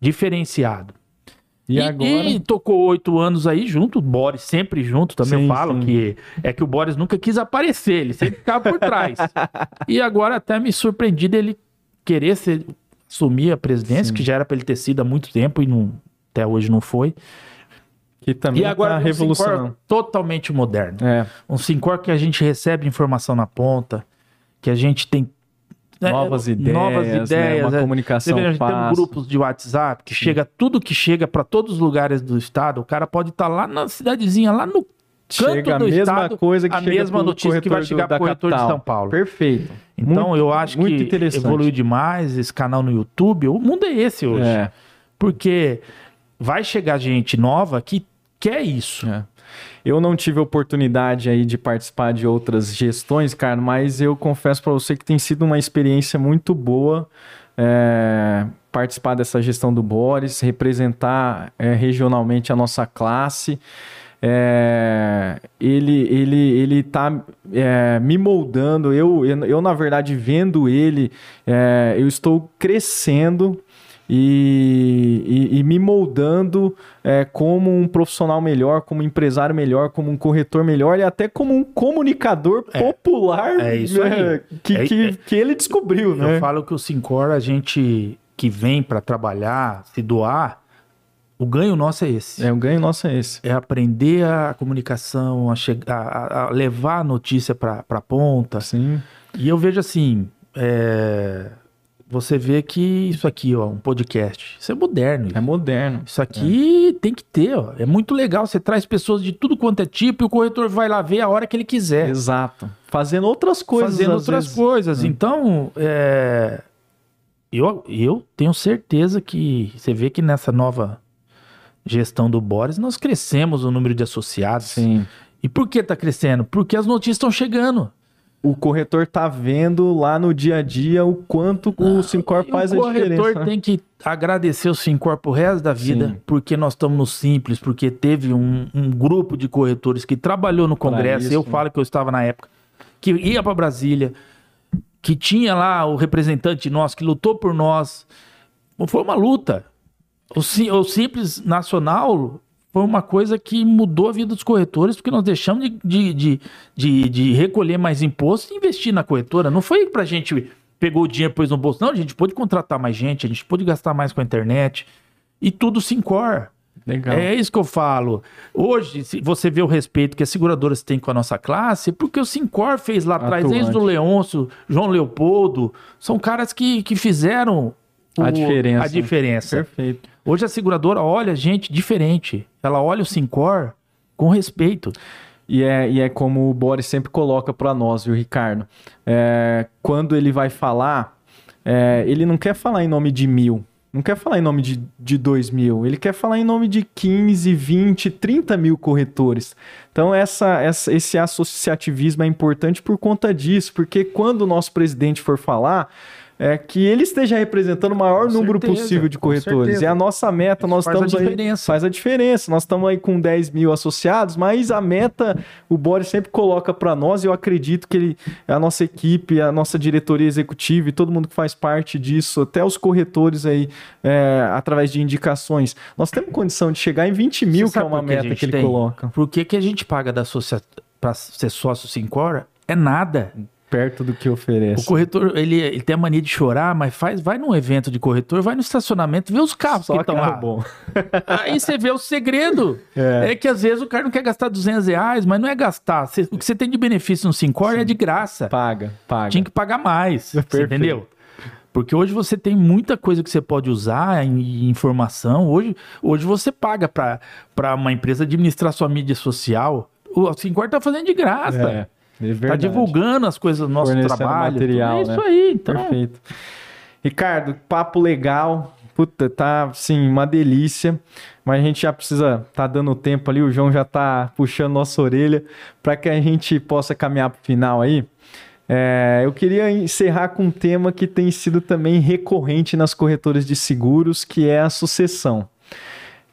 diferenciado. E, agora? e tocou oito anos aí junto, o Boris sempre junto, também Sim, eu falo sim. que é que o Boris nunca quis aparecer, ele sempre ficava por trás. [LAUGHS] e agora até me surpreendi dele querer ser, assumir a presidência, Sim. que já era para ele ter sido há muito tempo e não, até hoje não foi. Que também e agora tá um Sincor revolucionando. totalmente moderno. É, Um Sincor que a gente recebe informação na ponta, que a gente tem é, novas ideias, novas né? ideias, uma é. comunicação vê, a gente tem grupos de WhatsApp que chega tudo que chega para todos os lugares do estado. O cara pode estar lá na cidadezinha, lá no canto Chega a do mesma estado, coisa que a mesma notícia que vai chegar da pro corretor de capital. São Paulo. Perfeito. Então Muito- eu acho que evoluiu demais esse canal no YouTube. O mundo é esse hoje. É, Porque vai chegar gente nova que quer isso. é. Eu não tive oportunidade aí de participar de outras gestões, cara, mas eu confesso para você que tem sido uma experiência muito boa é, participar dessa gestão do Boris, representar é, regionalmente a nossa classe. É, ele, ele, ele tá é, me moldando. Eu, eu, eu, na verdade, vendo ele, é, eu estou crescendo e, e- e me moldando é, como um profissional melhor, como um empresário melhor, como um corretor melhor e até como um comunicador popular é né, que, É- que, é- que ele descobriu, né? Eu falo que o Sincor, a gente que vem para trabalhar, se doar, o ganho nosso é esse. É, o ganho nosso é esse. É aprender a comunicação, a, chegar, a, a levar a notícia para a ponta. Sim. E eu vejo assim, é, você vê que isso aqui, ó, um podcast, isso é moderno. É moderno. Isso aqui tem que ter, ó. É muito legal. Você traz pessoas de tudo quanto é tipo e o corretor vai lá ver a hora que ele quiser. Exato. Fazendo outras coisas. fazendo outras vezes. coisas. Hum. Então, é, eu, eu tenho certeza que você vê que nessa nova gestão do Boris, nós crescemos o número de associados. Sim. E por que tá crescendo? Porque as notícias estão chegando. O corretor tá vendo lá no dia a dia o quanto o Sincor E faz o a corretor diferença. né? tem que agradecer o Sincor pro resto da vida, Sim. porque nós estamos no Simples, porque teve um, um grupo de corretores que trabalhou no Congresso, isso, eu né? falo que eu estava na época, que ia para Brasília, que tinha lá o representante nosso, que lutou por nós. Foi uma luta. O, o Simples Nacional foi uma coisa que mudou a vida dos corretores, porque nós deixamos de, de, de, de, recolher mais imposto e investir na corretora. Não foi pra gente pegou o dinheiro e pôs no bolso. Não, a gente pode contratar mais gente, a gente pode gastar mais com a internet. E tudo se encor. Legal. É isso que eu falo. Hoje, se você vê o respeito que as seguradoras têm com a nossa classe, porque o Sincor fez lá atrás, desde o Leôncio, João Leopoldo, são caras que, que fizeram o- A diferença. a diferença. Perfeito. Hoje a seguradora olha a gente diferente. Ela olha o Sincor com respeito. E é, e é como o Boris sempre coloca para nós, viu, Ricardo? É, quando ele vai falar, é, ele não quer falar em nome de mil, não quer falar em nome de, de dois mil, ele quer falar em nome de 15, 20, 30 mil corretores. Então, essa, essa- esse associativismo é importante por conta disso, porque quando o nosso presidente for falar, é que ele esteja representando o maior Com número certeza, possível de corretores. É a nossa meta, Isso nós faz a estamos aí. diferença. Faz a diferença. Nós estamos aí com 10 mil associados, mas a meta o Boris sempre coloca para nós e eu acredito que ele, a nossa equipe, a nossa diretoria executiva e todo mundo que faz parte disso, até os corretores aí, é, através de indicações, nós temos condição de chegar em 20 mil, que é uma que a meta que ele tem? coloca. Por que, que a gente paga da associa... para ser sócio Sincor? É nada. Perto do que O oferece. corretor, ele, ele tem a mania de chorar, mas faz, vai num evento de corretor, vai no estacionamento, vê os carros Só que estão lá. bom. [LAUGHS] Aí você vê o segredo. É. É. que às vezes o cara não quer gastar 200 reais, mas não é gastar. O que você tem de benefício no Sincor é de graça. Paga, paga. Tinha que pagar mais. [LAUGHS] Entendeu? Porque hoje você tem muita coisa que você pode usar em informação. Hoje, hoje você paga para uma empresa administrar sua mídia social. O Sincor tá fazendo de graça. É, é Tá divulgando as coisas do nosso trabalho. material, é isso né? aí. Então, Perfeito. Ricardo, papo legal. Puta, tá, sim, uma delícia. Mas a gente já precisa tá dando tempo ali. O João já tá puxando nossa orelha para que a gente possa caminhar pro final aí. É, eu queria encerrar com um tema que tem sido também recorrente nas corretoras de seguros, que é a sucessão.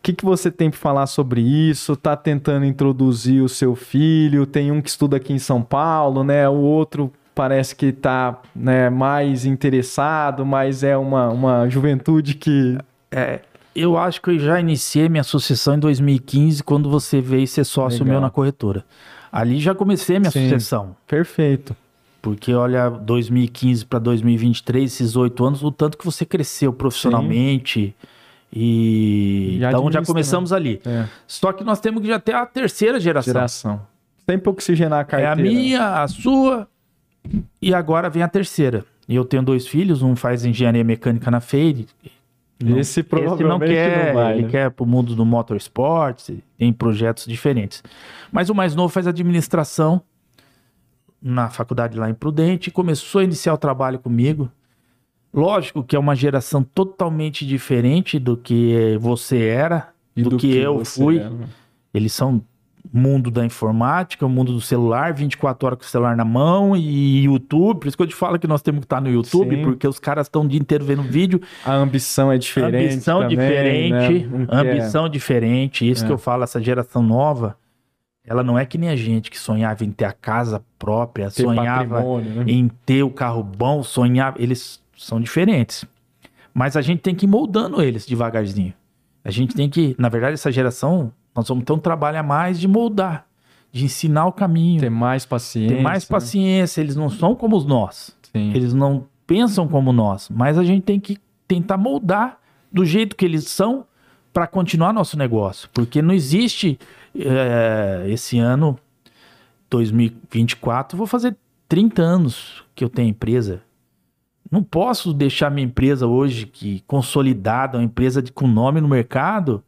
O que, que você tem para falar sobre isso? Tá tentando introduzir o seu filho? Tem um que estuda aqui em São Paulo, né? O outro parece que tá né, mais interessado, mas é uma, uma juventude que. é, eu acho que eu já iniciei minha sucessão em 2015, quando você veio ser sócio Legal. meu na corretora. Ali já comecei minha Sim. sucessão. Perfeito. Porque olha, 2015 para 2023, esses oito anos, o tanto que você cresceu profissionalmente. E E então já administra, começamos ali. É, Só que nós temos que já ter a terceira geração. geração. Sempre oxigenar a É carteira. a minha, a sua e agora vem a terceira. E eu tenho dois filhos, um faz engenharia mecânica na FEIRE. Não- Esse provavelmente não quer, não vai, ele né? quer pro mundo do motorsport, tem projetos diferentes. Mas o mais novo faz administração na faculdade lá em Prudente, começou a iniciar o trabalho comigo. Lógico que é uma geração totalmente diferente do que você era, E do, que, eu você fui. é, né? Eles são mundo da informática, o mundo do celular, 24 horas com o celular na mão e YouTube. Por isso que eu te falo que nós temos que estar no YouTube, Sim. porque os caras estão o dia inteiro vendo vídeo. A ambição é diferente. ambição também, diferente, né? Não quer- ambição diferente. Isso É. que eu falo, essa geração nova, ela não é que nem a gente que sonhava em ter a casa própria, ter sonhava né? em ter o carro bom, sonhava. Eles são diferentes. Mas a gente tem que ir moldando eles devagarzinho. A gente tem que, na verdade, essa geração, nós vamos ter um trabalho a mais de moldar, de ensinar o caminho, Ter ter, mais paciência. mais né? paciência. Eles não são como nós. Sim. Eles não pensam como nós, mas a gente tem que tentar moldar do jeito que eles são para continuar nosso negócio, porque não existe é, esse ano 2024, vou fazer 30 anos que eu tenho empresa. Não posso deixar minha empresa hoje que consolidada, uma empresa de, com nome no mercado,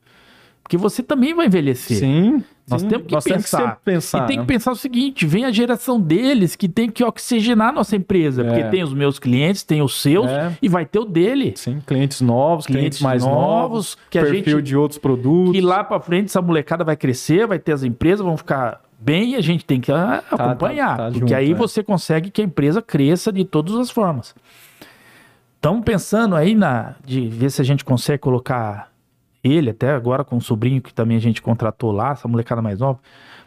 porque você também vai envelhecer. Sim. Nós sim. temos que Nós temos pensar. sempre pensar. E tem né? que pensar o seguinte: vem a geração deles que tem que oxigenar a nossa empresa. É. Porque tem os meus clientes, tem os seus É. e vai ter o dele. Sim, clientes novos, clientes, Clientes mais novos, que a perfil gente- de outros produtos. Que lá pra frente essa molecada vai crescer, vai ter as empresas, vão ficar bem e a gente tem que ah, tá- acompanhar. tá porque junto, aí é. você consegue que a empresa cresça de todas as formas. Estamos pensando aí na, de ver se a gente consegue colocar ele, até agora com o sobrinho que também a gente contratou lá, essa molecada mais nova,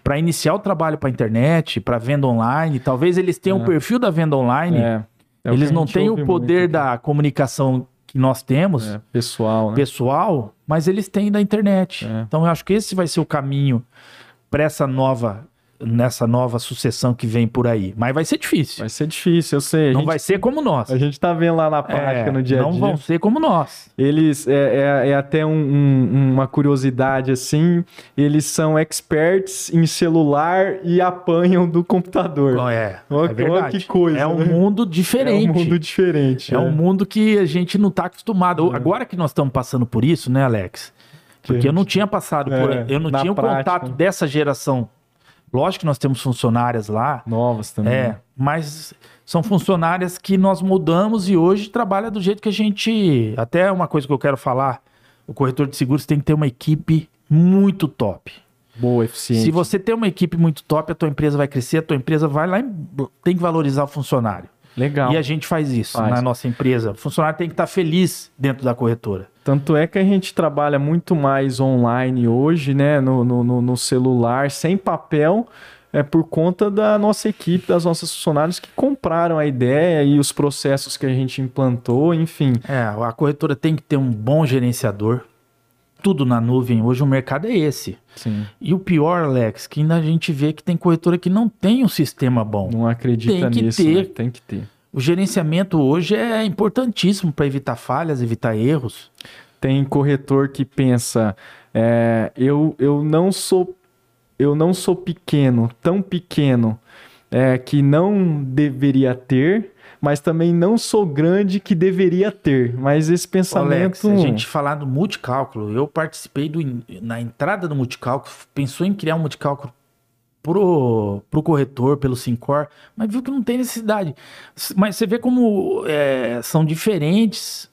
para iniciar o trabalho para internet, para venda online. Talvez eles tenham o perfil da venda online. É, é eles não têm o poder muito, da comunicação que nós temos, é, pessoal, né? pessoal, mas eles têm da internet. É. Então eu acho que esse vai ser o caminho para essa nova nessa nova sucessão que vem por aí. Mas vai ser difícil. Vai ser difícil, eu sei. A não gente, vai ser como nós. a gente tá vendo lá na prática, É, no dia a não dia. vão ser como nós. Eles, é, é- é até um- um- uma curiosidade assim, eles são experts em celular e apanham do computador. É, Ó, é verdade. que coisa, É um né? mundo diferente. É um mundo diferente. É um mundo que a gente não tá acostumado. Agora que nós estamos passando por isso, né, Alex? Porque eu não tinha passado por. É, Eu não tinha o prática. contato dessa geração. Lógico que nós temos funcionárias lá. Novas também. É, mas são funcionárias que nós mudamos e hoje trabalha do jeito que a gente. Até uma coisa que eu quero falar: o corretor de seguros tem que ter uma equipe muito top. Boa, eficiente. Se você tem uma equipe muito top, a tua empresa vai crescer, a tua empresa vai lá e tem que valorizar o funcionário. Legal. E a gente faz isso Faz. na nossa empresa. O funcionário tem que estar feliz dentro da corretora. Tanto é que a gente trabalha muito mais online hoje, né? No, no, no- celular, sem papel, é por conta da nossa equipe, das nossas funcionários que compraram a ideia e os processos que a gente implantou, enfim. É, a corretora tem que ter um bom gerenciador. Tudo na nuvem. Hoje o mercado é esse. Sim. E o pior, Alex, que ainda a gente vê que tem corretora que não tem um sistema bom. Não acredita Tem nisso, ter. né? Tem que ter. O gerenciamento hoje é importantíssimo para evitar falhas, evitar erros. Tem corretor que pensa, é, eu, eu não sou eu não sou pequeno, tão pequeno é, que não deveria ter, mas também não sou grande que deveria ter. Mas esse pensamento. Alex, a gente falar do multicálculo, eu participei do, na entrada do multicálculo, pensou em criar um multicálculo pro, pro corretor, pelo Sincor, mas viu que não tem necessidade. Mas você vê como é, são diferentes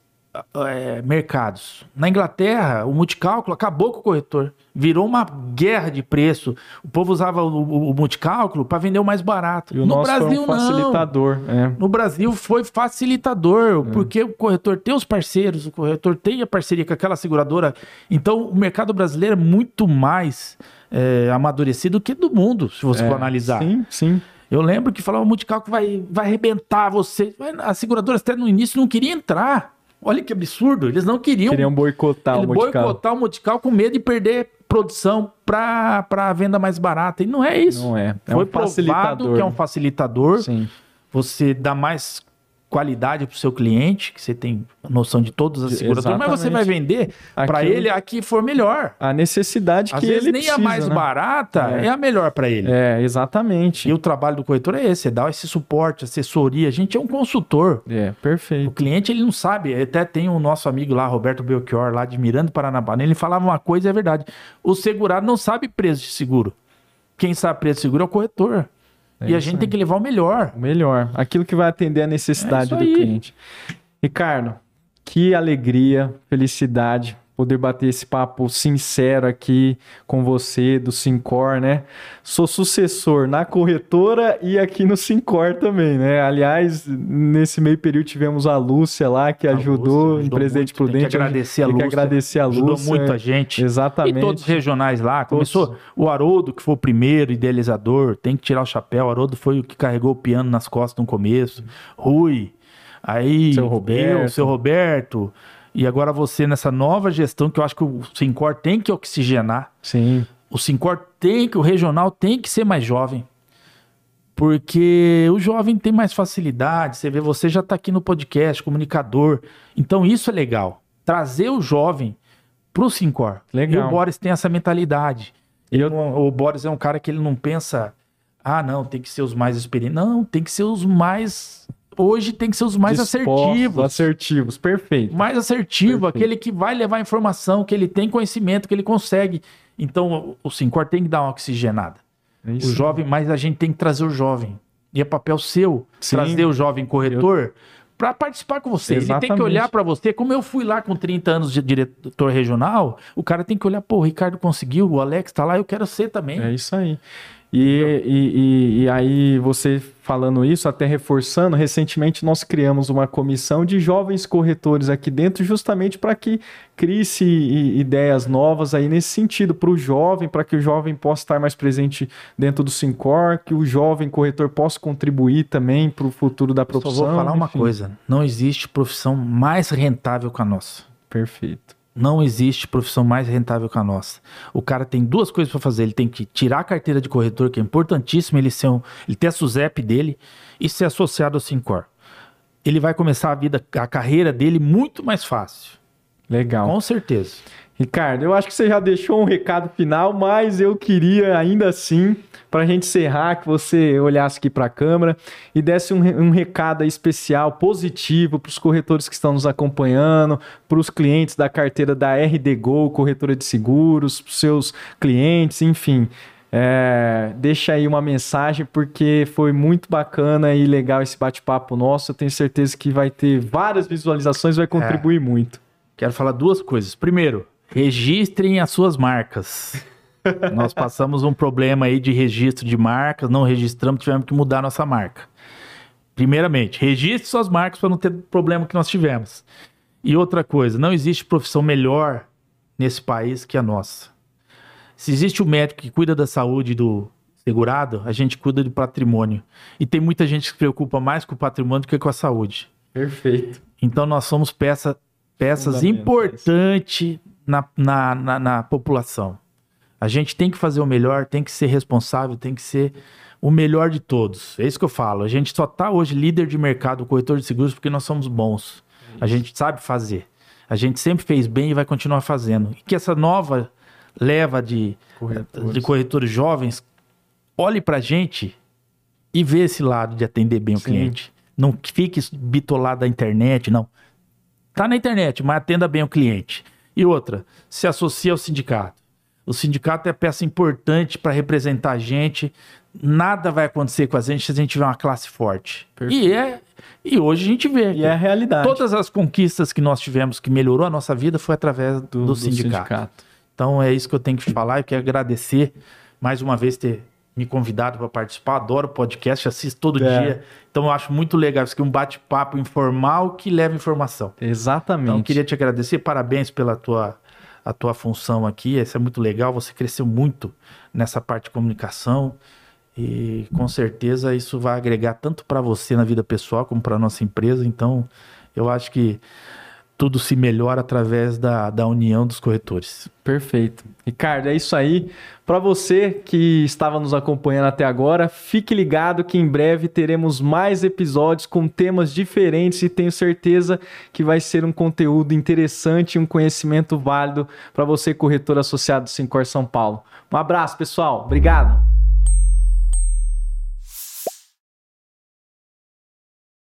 é, mercados. Na Inglaterra, o multicálculo acabou com o corretor. Virou uma guerra de preço. O povo usava o, o- o multicálculo para vender o mais barato. E o no nosso Brasil, foi um não. facilitador. É. No Brasil foi facilitador, porque o corretor tem os parceiros, o corretor tem a parceria com aquela seguradora. Então, o mercado brasileiro é muito mais é, amadurecido que do mundo, se você É, for analisar. Sim, sim. Eu lembro que falava o multicálculo vai, vai arrebentar você. As seguradoras até no início não queriam entrar. Olha que absurdo, eles não queriam, Queriam boicotar o multicalo. boicotar o multical com medo de perder produção para a venda mais barata. E não é isso. Não é. É Foi um provado facilitador. que é um facilitador Sim. você dá mais qualidade para o seu cliente, que você tem noção de todas as seguradoras, mas você vai vender para ele a que for melhor. A necessidade Às que vezes ele nem precisa, a mais né? barata É. é. a melhor para ele. É, exatamente. E o trabalho do corretor é esse, é dar esse suporte, assessoria. A gente é um consultor. É, O perfeito. cliente ele não sabe, até tem o nosso amigo lá, Roberto Belchior, lá de Miranda, Paranapanema, ele falava uma coisa e é verdade. O segurado não sabe preço de seguro. Quem sabe preço de seguro é o corretor. É e a gente aí. tem que levar o melhor. O melhor. Aquilo que vai atender a necessidade É do cliente. Ricardo, que alegria, felicidade poder bater esse papo sincero aqui com você do Sincor, né? Sou sucessor na corretora e aqui no Sincor também, né? Aliás, nesse meio período tivemos a Lúcia lá que A ajudou Lúcia ajudou Presidente muito, Prudente. Tem que agradecer a Tem que Lúcia. agradecer a Ajudou Lúcia. muita gente. Exatamente. E todos os regionais lá. Todos. Começou o Haroldo, que foi o primeiro idealizador. Tem que tirar o chapéu. O Haroldo foi o que carregou o piano nas costas no começo. Rui. Aí, Seu Roberto. eu, seu Roberto. E agora você nessa nova gestão que eu acho que o Sincor tem que oxigenar. Sim. O Sincor tem que, o regional tem que ser mais jovem. Porque o jovem tem mais facilidade. Você vê, você já está aqui no podcast, comunicador. Então isso é legal. Trazer o jovem pro Sincor. Legal. E o Boris tem essa mentalidade. Eu- não- O Boris é um cara que ele não pensa, ah, não, tem que ser os mais experientes. Não, tem que ser os mais. Hoje tem que ser os mais Dispostos, assertivos. Assertivos, perfeito. Mais assertivo, Perfeito. aquele que vai levar informação, que ele tem conhecimento, que ele consegue. Então o o Sincor tem que dar uma oxigenada. É O isso. jovem, mas a gente tem que trazer o jovem. E é papel seu Sim. trazer o jovem corretor para participar com você. Ele tem Exatamente. que olhar para você, como eu fui lá com 30 anos de diretor regional, o cara tem que olhar, pô, o Ricardo conseguiu, o Alex tá lá, eu quero ser também. É isso aí. E, e, e, e aí, você falando isso, até reforçando, recentemente nós criamos uma comissão de jovens corretores aqui dentro, justamente para que crie-se i- ideias novas aí nesse sentido, para o jovem, para que o jovem possa estar mais presente dentro do Sincor, que o jovem corretor possa contribuir também para o futuro da Só profissão. vou falar uma enfim. coisa: não existe profissão mais rentável que a nossa. Perfeito. Não existe profissão mais rentável que a nossa. O cara tem duas coisas para fazer. Ele tem que tirar a carteira de corretor, que é importantíssimo, ele, ser um, ele ter a SUSEP dele e ser associado ao Sincor. Ele vai começar a vida, a carreira dele muito mais fácil. Legal. Com certeza. Ricardo, eu acho que você já deixou um recado final, mas eu queria ainda assim, para a gente encerrar, que você olhasse aqui para a câmera e desse um, um recado especial, positivo para os corretores que estão nos acompanhando, para os clientes da carteira da RD Go, corretora de seguros, para os seus clientes, enfim. É, deixa aí uma mensagem, porque foi muito bacana e legal esse bate-papo nosso. Eu tenho certeza que vai ter várias visualizações, vai contribuir é. muito. Quero falar duas coisas. Primeiro, Registrem as suas marcas. [LAUGHS] Nós passamos um problema aí de registro de marcas, não registramos, tivemos que mudar nossa marca. Primeiramente, registre suas marcas para não ter problema que nós tivemos. E outra coisa, não existe profissão melhor nesse país que a nossa. Se existe o um médico que cuida da saúde do segurado, a gente cuida do patrimônio. E tem muita gente que se preocupa mais com o patrimônio do que com a saúde. Perfeito. Então nós somos peça, peças importantes na, na, na, na população. A gente tem que fazer o melhor, tem que ser responsável, tem que ser o melhor de todos. É isso que eu falo. A gente só está hoje líder de mercado, corretor de seguros, porque nós somos bons. A gente sabe fazer. A gente sempre fez bem e vai continuar fazendo. E que essa nova leva de corretores, de corretores jovens olhe para a gente e vê esse lado de atender bem Sim. o cliente. Não fique bitolado da internet, não. Tá na internet, mas atenda bem o cliente. E outra, se associa ao sindicato. O sindicato é peça importante para representar a gente. Nada vai acontecer com a gente se a gente tiver uma classe forte. Perfeito. E é e hoje a gente vê. E é a realidade. Todas as conquistas que nós tivemos que melhorou a nossa vida foi através do, do, do sindicato. sindicato. Então é isso que eu tenho que falar. Eu quero agradecer mais uma vez ter me convidado para participar. Adoro podcast, assisto todo é. dia. Então eu acho muito legal isso aqui, um bate-papo informal que leva informação. Exatamente. Então eu queria te agradecer, parabéns pela tua a tua função aqui, isso é muito legal, você cresceu muito nessa parte de comunicação e com certeza isso vai agregar tanto para você na vida pessoal como para nossa empresa. Então, eu acho que tudo se melhora através da, da união dos corretores. Perfeito. Ricardo, é isso aí. Para você que estava nos acompanhando até agora, fique ligado que em breve teremos mais episódios com temas diferentes e tenho certeza que vai ser um conteúdo interessante e um conhecimento válido para você, corretor associado do Sincor São Paulo. Um abraço, pessoal. Obrigado.